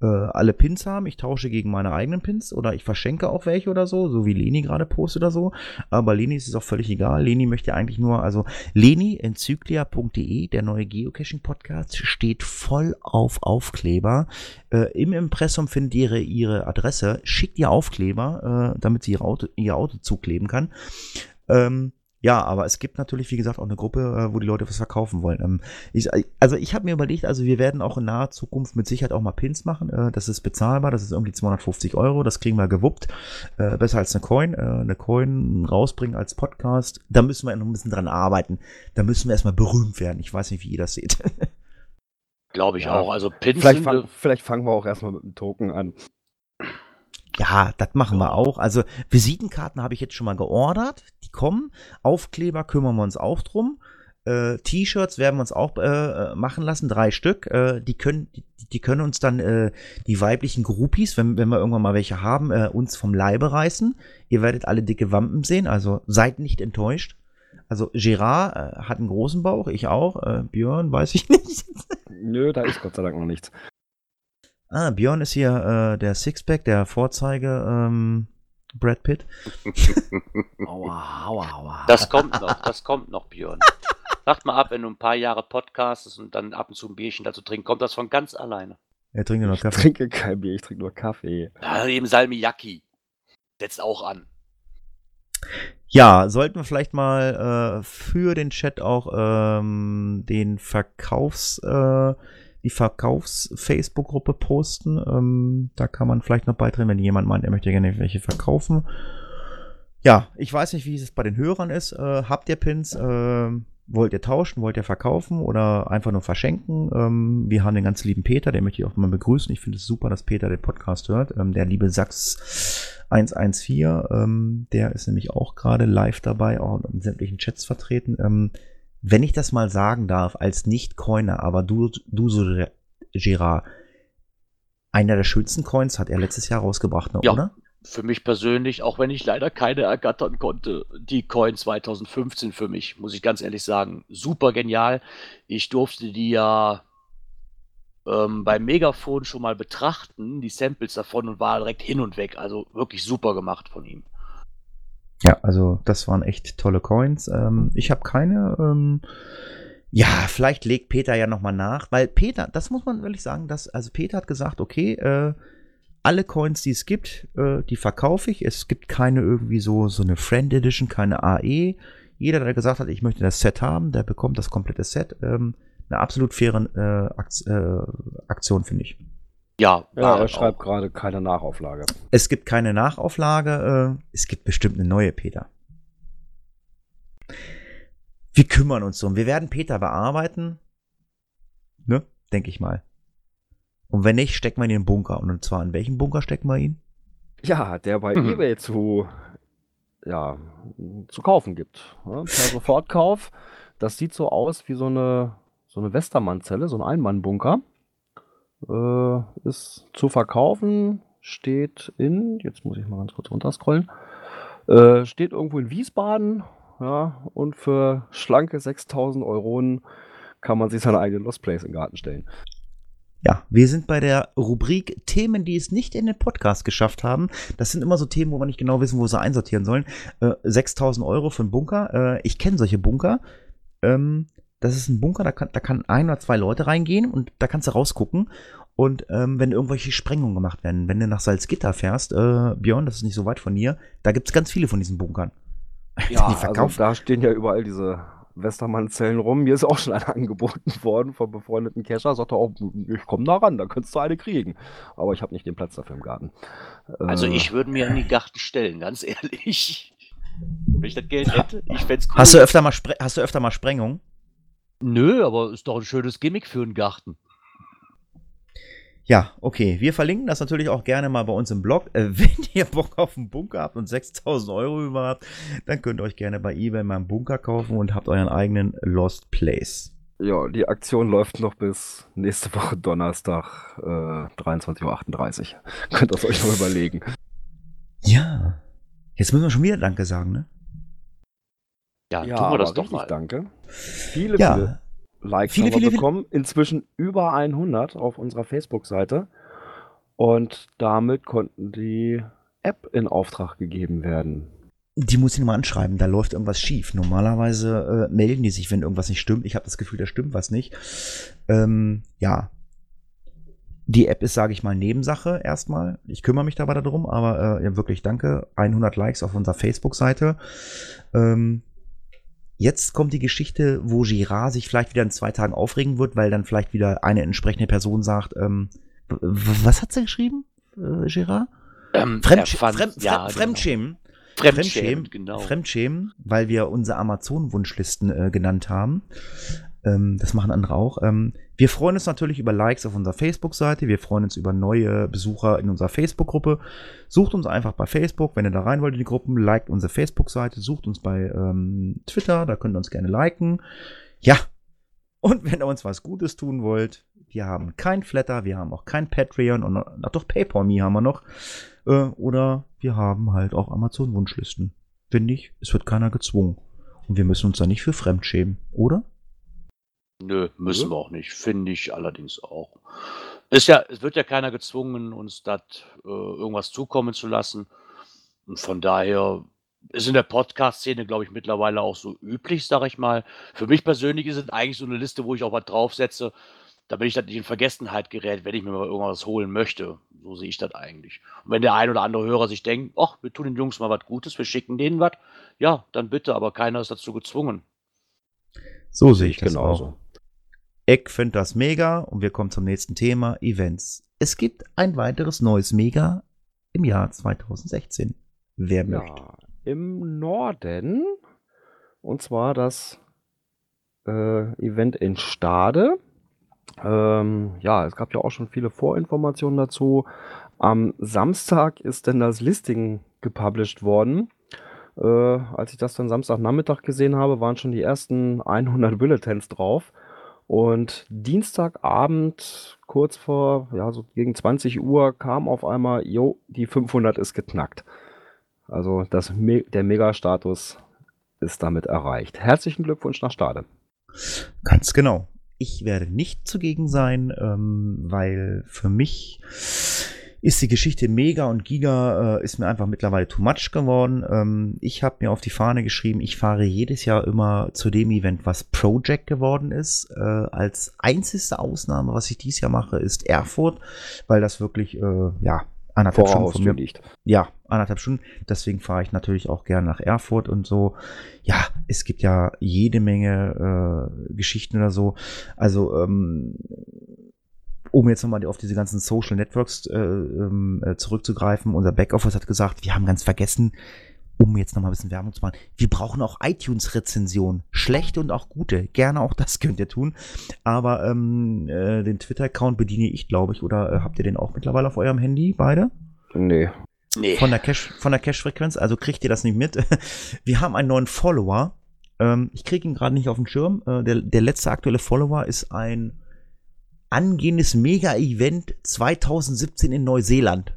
Speaker 1: äh, äh, alle Pins haben, ich tausche gegen meine eigenen Pins oder ich verschenke auch welche oder so, so wie Leni gerade postet oder so. Aber Leni ist es auch völlig egal. Leni möchte eigentlich nur, also Leni enzyklia.de, der neue Geocaching-Podcast, steht voll auf Aufkleber. Äh, Im Impressum findet ihr ihre, ihre Adresse, schickt ihr Aufkleber, äh, damit sie ihr Auto, ihr Auto zukleben kann. Ähm, ja, aber es gibt natürlich, wie gesagt, auch eine Gruppe, äh, wo die Leute was verkaufen wollen. Ähm, ich, also ich habe mir überlegt, also wir werden auch in naher Zukunft mit Sicherheit auch mal Pins machen. Äh, das ist bezahlbar, das ist irgendwie 250 Euro, das kriegen wir gewuppt. Äh, besser als eine Coin. eine Coin rausbringen als Podcast. Da müssen wir noch ein bisschen dran arbeiten. Da müssen wir erstmal berühmt werden. Ich weiß nicht, wie ihr das seht.
Speaker 2: Glaube ich ja. auch. Also Pins
Speaker 3: vielleicht, fang, vielleicht fangen wir auch erstmal mit einem Token an.
Speaker 1: Ja, das machen wir auch. Also Visitenkarten habe ich jetzt schon mal geordert. Die kommen. Aufkleber kümmern wir uns auch drum. Äh, T-Shirts werden wir uns auch äh, machen lassen, drei Stück. Äh, die, können, die, die, können uns dann äh, die weiblichen Groupies, wenn, wenn wir irgendwann mal welche haben, äh, uns vom Leibe reißen. Ihr werdet alle dicke Wampen sehen, also seid nicht enttäuscht. Also Gerard äh, hat einen großen Bauch, ich auch. Björn weiß ich nicht.
Speaker 3: Nö, da ist Gott sei Dank noch nichts.
Speaker 1: Ah, Björn ist hier äh, der Sixpack, der Vorzeige ähm, Brad Pitt.
Speaker 2: aua, aua, aua. Das kommt noch, das kommt noch, Björn. Sagt mal ab, wenn du ein paar Jahre podcastest und dann ab und zu ein Bierchen dazu trinkst, kommt das von ganz alleine.
Speaker 1: Er trinkt nur Kaffee.
Speaker 3: Ich trinke kein Bier, ich trinke nur Kaffee.
Speaker 2: Ja, eben Salmiakki. Setzt auch an.
Speaker 1: Ja, sollten wir vielleicht mal äh, für den Chat auch ähm, den Verkaufs... Äh, die Verkaufs-Facebook-Gruppe posten. Ähm, da kann man vielleicht noch beitreten, wenn jemand meint, er möchte gerne welche verkaufen. Ja, ich weiß nicht, wie es bei den Hörern ist. Äh, habt ihr Pins? Äh, wollt ihr tauschen? Wollt ihr verkaufen oder einfach nur verschenken? Ähm, wir haben den ganz lieben Peter, den möchte ich auch mal begrüßen. Ich finde es super, dass Peter den Podcast hört. Ähm, der liebe Sachs 114, ähm, der ist nämlich auch gerade live dabei, auch in sämtlichen Chats vertreten. Wenn ich das mal sagen darf, als Nicht-Coiner, aber du, du so, Gerard, einer der schönsten Coins hat er letztes Jahr rausgebracht, ne,
Speaker 2: ja,
Speaker 1: oder?
Speaker 2: Für mich persönlich, auch wenn ich leider keine ergattern konnte, die Coin 2015 für mich, muss ich ganz ehrlich sagen, super genial. Ich durfte die ja ähm, beim Megafon schon mal betrachten, die Samples davon und war direkt hin und weg. Also wirklich super gemacht von ihm.
Speaker 1: Ja, also das waren echt tolle Coins. Ähm, ich habe keine. Ähm, ja, vielleicht legt Peter ja nochmal nach, weil Peter, das muss man wirklich sagen, dass, also Peter hat gesagt, okay, äh, alle Coins, die es gibt, äh, die verkaufe ich. Es gibt keine irgendwie so, so eine Friend Edition, keine AE. Jeder, der gesagt hat, ich möchte das Set haben, der bekommt das komplette Set. Ähm, eine absolut faire äh, äh, Aktion, finde ich.
Speaker 3: Ja, ja er schreibt gerade keine Nachauflage.
Speaker 1: Es gibt keine Nachauflage. Äh, es gibt bestimmt eine neue, Peter. Wir kümmern uns drum. Wir werden Peter bearbeiten. Ne? Denke ich mal. Und wenn nicht, stecken wir ihn in den Bunker. Und zwar in welchen Bunker stecken wir ihn?
Speaker 3: Ja, der bei
Speaker 2: Mhm.
Speaker 3: eBay zu, ja, zu kaufen gibt. Ja, per Sofortkauf. Das sieht so aus wie so eine, so eine Westermann-Zelle, so ein Einmann-Bunker. Äh, ist zu verkaufen, steht in, jetzt muss ich mal ganz kurz runterscrollen, äh, steht irgendwo in Wiesbaden, ja, und für schlanke 6000 Euronen kann man sich seine eigene Lost Place in den Garten stellen.
Speaker 1: Ja, wir sind bei der Rubrik Themen, die es nicht in den Podcast geschafft haben. Das sind immer so Themen, wo wir nicht genau wissen, wo sie einsortieren sollen. Äh, 6000 Euro für einen Bunker. Äh, ich kenne solche Bunker. Ähm, das ist ein Bunker, da kann, da kann ein oder zwei Leute reingehen und da kannst du rausgucken. Und ähm, wenn irgendwelche Sprengungen gemacht werden, wenn du nach Salzgitter fährst, äh, Björn, das ist nicht so weit von hier, da gibt es ganz viele von diesen Bunkern.
Speaker 3: Ja,
Speaker 1: die
Speaker 3: also da stehen ja überall diese Westermann-Zellen rum. Mir ist auch schon eine angeboten worden vom befreundeten Kescher. Sagte auch, ich komme da ran, da könntest du eine kriegen. Aber ich habe nicht den Platz dafür im Garten.
Speaker 2: Also
Speaker 3: Äh,
Speaker 2: ich würde mir in den Garten stellen, ganz ehrlich. Wenn ich das Geld hätte, ich fände cool.
Speaker 1: Hast du öfter mal, Spre hast du öfter mal Sprengungen?
Speaker 2: Nö, aber ist doch ein schönes Gimmick für einen Garten.
Speaker 1: Ja, okay. Wir verlinken das natürlich auch gerne mal bei uns im Blog. Äh, wenn ihr Bock auf einen Bunker habt und 6000 Euro über habt, dann könnt ihr euch gerne bei eBay mal einen Bunker kaufen und habt euren eigenen Lost Place.
Speaker 3: ja, die Aktion läuft noch bis nächste Woche Donnerstag, äh, 23.38 Uhr. Könnt ihr es euch noch überlegen.
Speaker 1: Ja. Jetzt müssen wir schon wieder Danke sagen, ne?
Speaker 2: Ja, tun wir das doch mal.
Speaker 3: danke. Viele, viele
Speaker 1: Ja.
Speaker 3: Likes
Speaker 1: Viele,
Speaker 3: haben wir
Speaker 1: viele, viele-
Speaker 3: bekommen. Inzwischen über 100 auf unserer Facebook-Seite. Und damit konnten die App in Auftrag gegeben werden.
Speaker 1: Die muss ich mal anschreiben, da läuft irgendwas schief. Normalerweise äh, melden die sich, wenn irgendwas nicht stimmt. Ich habe das Gefühl, da stimmt was nicht. Ähm, ja. Die App ist, sage ich mal, Nebensache erstmal. Ich kümmere mich dabei darum, aber äh, ja, wirklich danke. 100 Likes auf unserer Facebook-Seite. Ähm, jetzt kommt die Geschichte, wo Girard sich vielleicht wieder in zwei Tagen aufregen wird, weil dann vielleicht wieder eine entsprechende Person sagt, ähm, was hat sie geschrieben, äh, Girard?
Speaker 2: Ähm,
Speaker 1: Fremdsch
Speaker 2: fand-
Speaker 1: Fremd
Speaker 2: ja,
Speaker 1: Fremd Fremdschämen.
Speaker 2: Genau. Fremdschämen, genau.
Speaker 1: Fremdschämen, weil wir unsere Amazon-Wunschlisten äh, genannt haben. Ähm, das machen andere auch. Ähm, wir freuen uns natürlich über Likes auf unserer Facebook-Seite. Wir freuen uns über neue Besucher in unserer Facebook-Gruppe. Sucht uns einfach bei Facebook, wenn ihr da rein wollt in die Gruppen. Liked unsere Facebook-Seite. Sucht uns bei ähm, Twitter, da könnt ihr uns gerne liken. Ja. Und wenn ihr uns was Gutes tun wollt, wir haben kein Flatter, wir haben auch kein Patreon und ach doch PayPal.me haben wir noch. Äh, oder wir haben halt auch Amazon-Wunschlisten. Wenn nicht, es wird keiner gezwungen. Und wir müssen uns da nicht für fremd schämen, oder?
Speaker 2: Nö, müssen
Speaker 3: Nö.
Speaker 2: wir auch nicht. Finde ich allerdings auch. Ist ja, es wird ja keiner gezwungen, uns das äh, irgendwas zukommen zu lassen. Und von daher ist in der Podcast-Szene, glaube ich, mittlerweile auch so üblich, sage ich mal. Für mich persönlich ist es eigentlich so eine Liste, wo ich auch was draufsetze, damit ich das nicht in Vergessenheit gerät, wenn ich mir mal irgendwas holen möchte. So sehe ich das eigentlich. Und wenn der ein oder andere Hörer sich denkt, ach, wir tun den Jungs mal was Gutes, wir schicken denen was, ja, dann bitte, aber keiner ist dazu gezwungen.
Speaker 1: So sehe ich das
Speaker 3: genauso.
Speaker 1: auch. Ich finde das mega und wir kommen zum nächsten Thema, Events. Es gibt ein weiteres neues Mega im Jahr 2016. Wer möchte?
Speaker 3: Ja, im Norden. Und zwar das äh, Event in Stade. Ähm, ja, es gab ja auch schon viele Vorinformationen dazu. Am Samstag ist denn das Listing gepublished worden. Äh, als ich das dann Samstagnachmittag gesehen habe, waren schon die ersten 100 Bulletins drauf. Und Dienstagabend, kurz vor, ja, so gegen 20 Uhr, kam auf einmal, jo, die 500 ist geknackt. Also das der Mega-Status ist damit erreicht. Herzlichen Glückwunsch nach Stade.
Speaker 1: Ganz genau. Ich werde nicht zugegen sein, ähm, weil für mich ist die Geschichte Mega und Giga äh, ist mir einfach mittlerweile too much geworden. Ähm, ich habe mir auf die Fahne geschrieben, ich fahre jedes Jahr immer zu dem Event, was Project geworden ist. Äh, als einzigste Ausnahme, was ich dieses Jahr mache, ist Erfurt, weil das wirklich, äh, ja, anderthalb
Speaker 3: Vor
Speaker 1: Stunden von mir
Speaker 3: liegt.
Speaker 1: ja, anderthalb Stunden. Deswegen fahre ich natürlich auch gerne nach Erfurt und so. Ja, es gibt ja jede Menge äh, Geschichten oder so. Also, ähm, um jetzt nochmal auf diese ganzen Social Networks äh, ähm, äh, zurückzugreifen, unser Backoffice hat gesagt, wir haben ganz vergessen, um jetzt nochmal ein bisschen Werbung zu machen, wir brauchen auch iTunes-Rezensionen. Schlechte und auch gute. Gerne auch das könnt ihr tun. Aber ähm, äh, den Twitter-Account bediene ich, glaube ich. Oder äh, habt ihr den auch mittlerweile auf eurem Handy, beide?
Speaker 3: Nee.
Speaker 2: Nee.
Speaker 1: Von der Cache, von der Cache-Frequenz, also kriegt ihr das nicht mit. Wir haben einen neuen Follower. Ähm, ich kriege ihn gerade nicht auf den Schirm. Äh, der, der letzte aktuelle Follower ist ein angehendes Mega-Event 2017 in Neuseeland.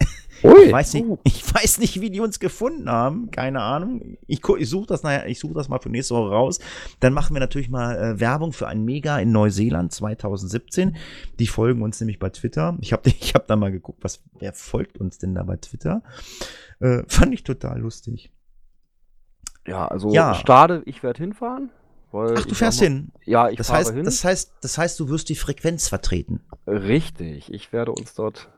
Speaker 3: Ui.
Speaker 1: Ich weiß nicht, ich weiß nicht, wie die uns gefunden haben. Keine Ahnung. Ich, ich suche das, nachher- ich suche das mal für nächste Woche raus. Dann machen wir natürlich mal äh, Werbung für ein Mega in Neuseeland 2017. Die folgen uns nämlich bei Twitter. Ich habe ich hab da mal geguckt, was, wer folgt uns denn da bei Twitter? Äh, fand ich total lustig.
Speaker 3: Ja, also
Speaker 1: Ja.
Speaker 3: Stade, ich werde hinfahren.
Speaker 1: Ach, du fährst
Speaker 3: mal-
Speaker 1: hin.
Speaker 3: Ja, ich
Speaker 1: Das
Speaker 3: fahre
Speaker 1: heißt,
Speaker 3: hin.
Speaker 1: das heißt, das heißt, du wirst die Frequenz vertreten.
Speaker 3: Richtig, ich werde uns dort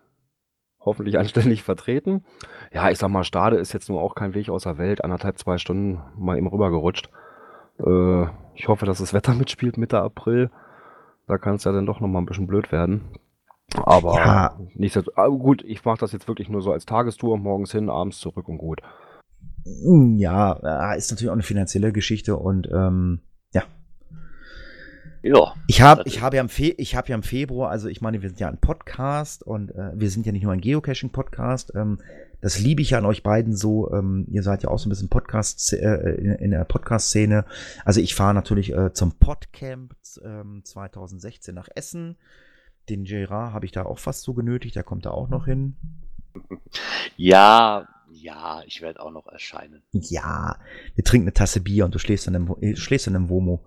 Speaker 3: hoffentlich anständig vertreten. Ja, ich sag mal, Stade ist jetzt nur auch kein Weg aus der Welt. Anderthalb, zwei Stunden mal eben rübergerutscht. Äh, ich hoffe, dass das Wetter mitspielt Mitte April. Da kann es ja dann doch noch mal ein bisschen blöd werden. Aber
Speaker 1: Ja.
Speaker 3: nicht so, ah, gut, ich mache das jetzt wirklich nur so als Tagestour, morgens hin, abends zurück und gut.
Speaker 1: Ja, äh, ist natürlich auch eine finanzielle Geschichte und ähm, ja. Ich habe ich hab ja, im Fe ich hab ja im Februar, also ich meine, wir sind ja ein Podcast und äh, wir sind ja nicht nur ein Geocaching-Podcast. Ähm, das liebe ich ja an euch beiden so. Ähm, ihr seid ja auch so ein bisschen Podcast äh, in, in der Podcast-Szene. Also ich fahre natürlich äh, zum Podcamp ähm, 2016 nach Essen. Den Gerard habe ich da auch fast so genötigt, der kommt da auch noch hin.
Speaker 2: Ja, ja, ich werde auch noch erscheinen.
Speaker 1: Ja, wir trinken eine Tasse Bier und du schläfst dann im, äh, schläfst dann im Womo.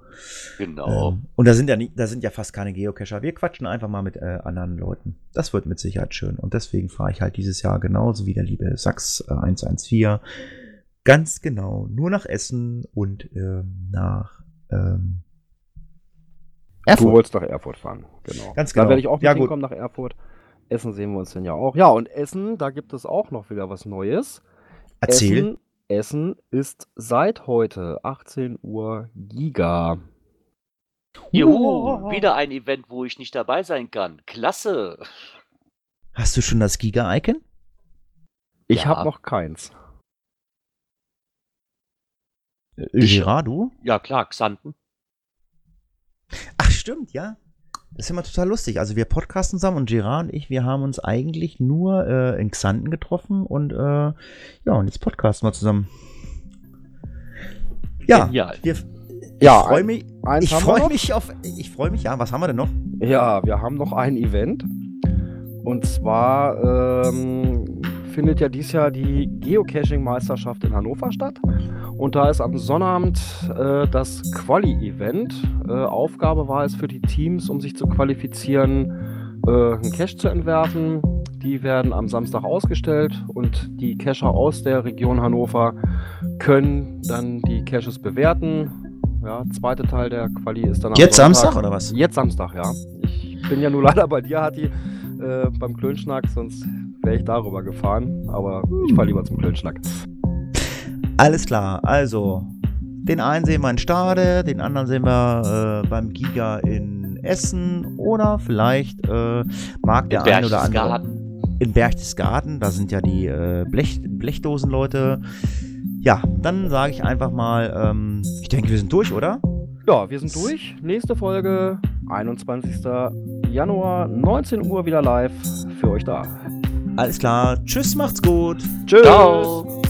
Speaker 2: Genau.
Speaker 1: Ähm, und da sind ja nicht, da sind ja fast keine Geocacher. Wir quatschen einfach mal mit äh, anderen Leuten. Das wird mit Sicherheit schön. Und deswegen fahre ich halt dieses Jahr genauso wie der liebe Sachs äh, 114. Ganz genau. Nur nach Essen und ähm, nach ähm,
Speaker 3: Du
Speaker 1: Erfurt.
Speaker 3: wolltest nach Erfurt fahren, genau.
Speaker 1: Ganz
Speaker 3: Da
Speaker 1: genau.
Speaker 3: werde ich auch mit
Speaker 1: Ja, gut.
Speaker 3: hinkommen nach Erfurt. Essen sehen wir uns dann ja auch. Ja, und Essen, da gibt es auch noch wieder was Neues.
Speaker 1: Erzähl.
Speaker 3: Essen, Essen ist seit heute 18 Uhr Giga.
Speaker 2: Juhu, wieder ein Event, wo ich nicht dabei sein kann. Klasse.
Speaker 1: Hast du schon das Giga-Icon?
Speaker 3: Ich
Speaker 2: Ja.
Speaker 3: habe noch keins.
Speaker 1: Gerard, du?
Speaker 2: Ja, klar, Xanten.
Speaker 1: Ach, stimmt, ja. Das ist immer total lustig. Also wir podcasten zusammen und Gerard und ich, wir haben uns eigentlich nur äh, in Xanten getroffen und äh, ja, und jetzt podcasten wir zusammen. Ja,
Speaker 2: Genial.
Speaker 1: wir,
Speaker 3: Ja,
Speaker 1: ich freue
Speaker 3: ein-
Speaker 1: mich,
Speaker 3: Eins
Speaker 1: ich freue mich auf, ich freue mich, ja, was haben wir denn noch?
Speaker 3: Ja, wir haben noch ein Event. Und zwar ähm, findet ja dieses Jahr die Geocaching-Meisterschaft in Hannover statt. Und da ist am Sonnabend äh, das Quali-Event. Äh, Aufgabe war es für die Teams, um sich zu qualifizieren, äh, einen Cache zu entwerfen. Die werden am Samstag ausgestellt und die Cacher aus der Region Hannover können dann die Caches bewerten. Ja, zweite Teil der Quali ist dann am
Speaker 1: Jetzt
Speaker 3: Sonntag.
Speaker 1: Samstag oder was?
Speaker 3: Jetzt Samstag, ja. Ich bin ja nur leider bei dir, Hatti, äh, beim Klönschnack, sonst wäre ich darüber gefahren. Aber ich fahre lieber zum Klönschnack.
Speaker 1: Alles klar, also den einen sehen wir in Stade, den anderen sehen wir äh, beim Giga in Essen oder vielleicht äh, mag der
Speaker 2: In
Speaker 1: ein oder andere
Speaker 2: Berchtesgaden.
Speaker 1: in Berchtesgaden, da sind ja die äh, Blech, Blechdosenleute. Ja, dann sage ich einfach mal, ähm, ich denke, wir sind durch, oder?
Speaker 3: Ja, wir sind durch. Nächste Folge, 21. Januar, 19 Uhr wieder live für euch da.
Speaker 1: Alles klar, tschüss, macht's gut.
Speaker 3: Tschüss.
Speaker 2: Ciao.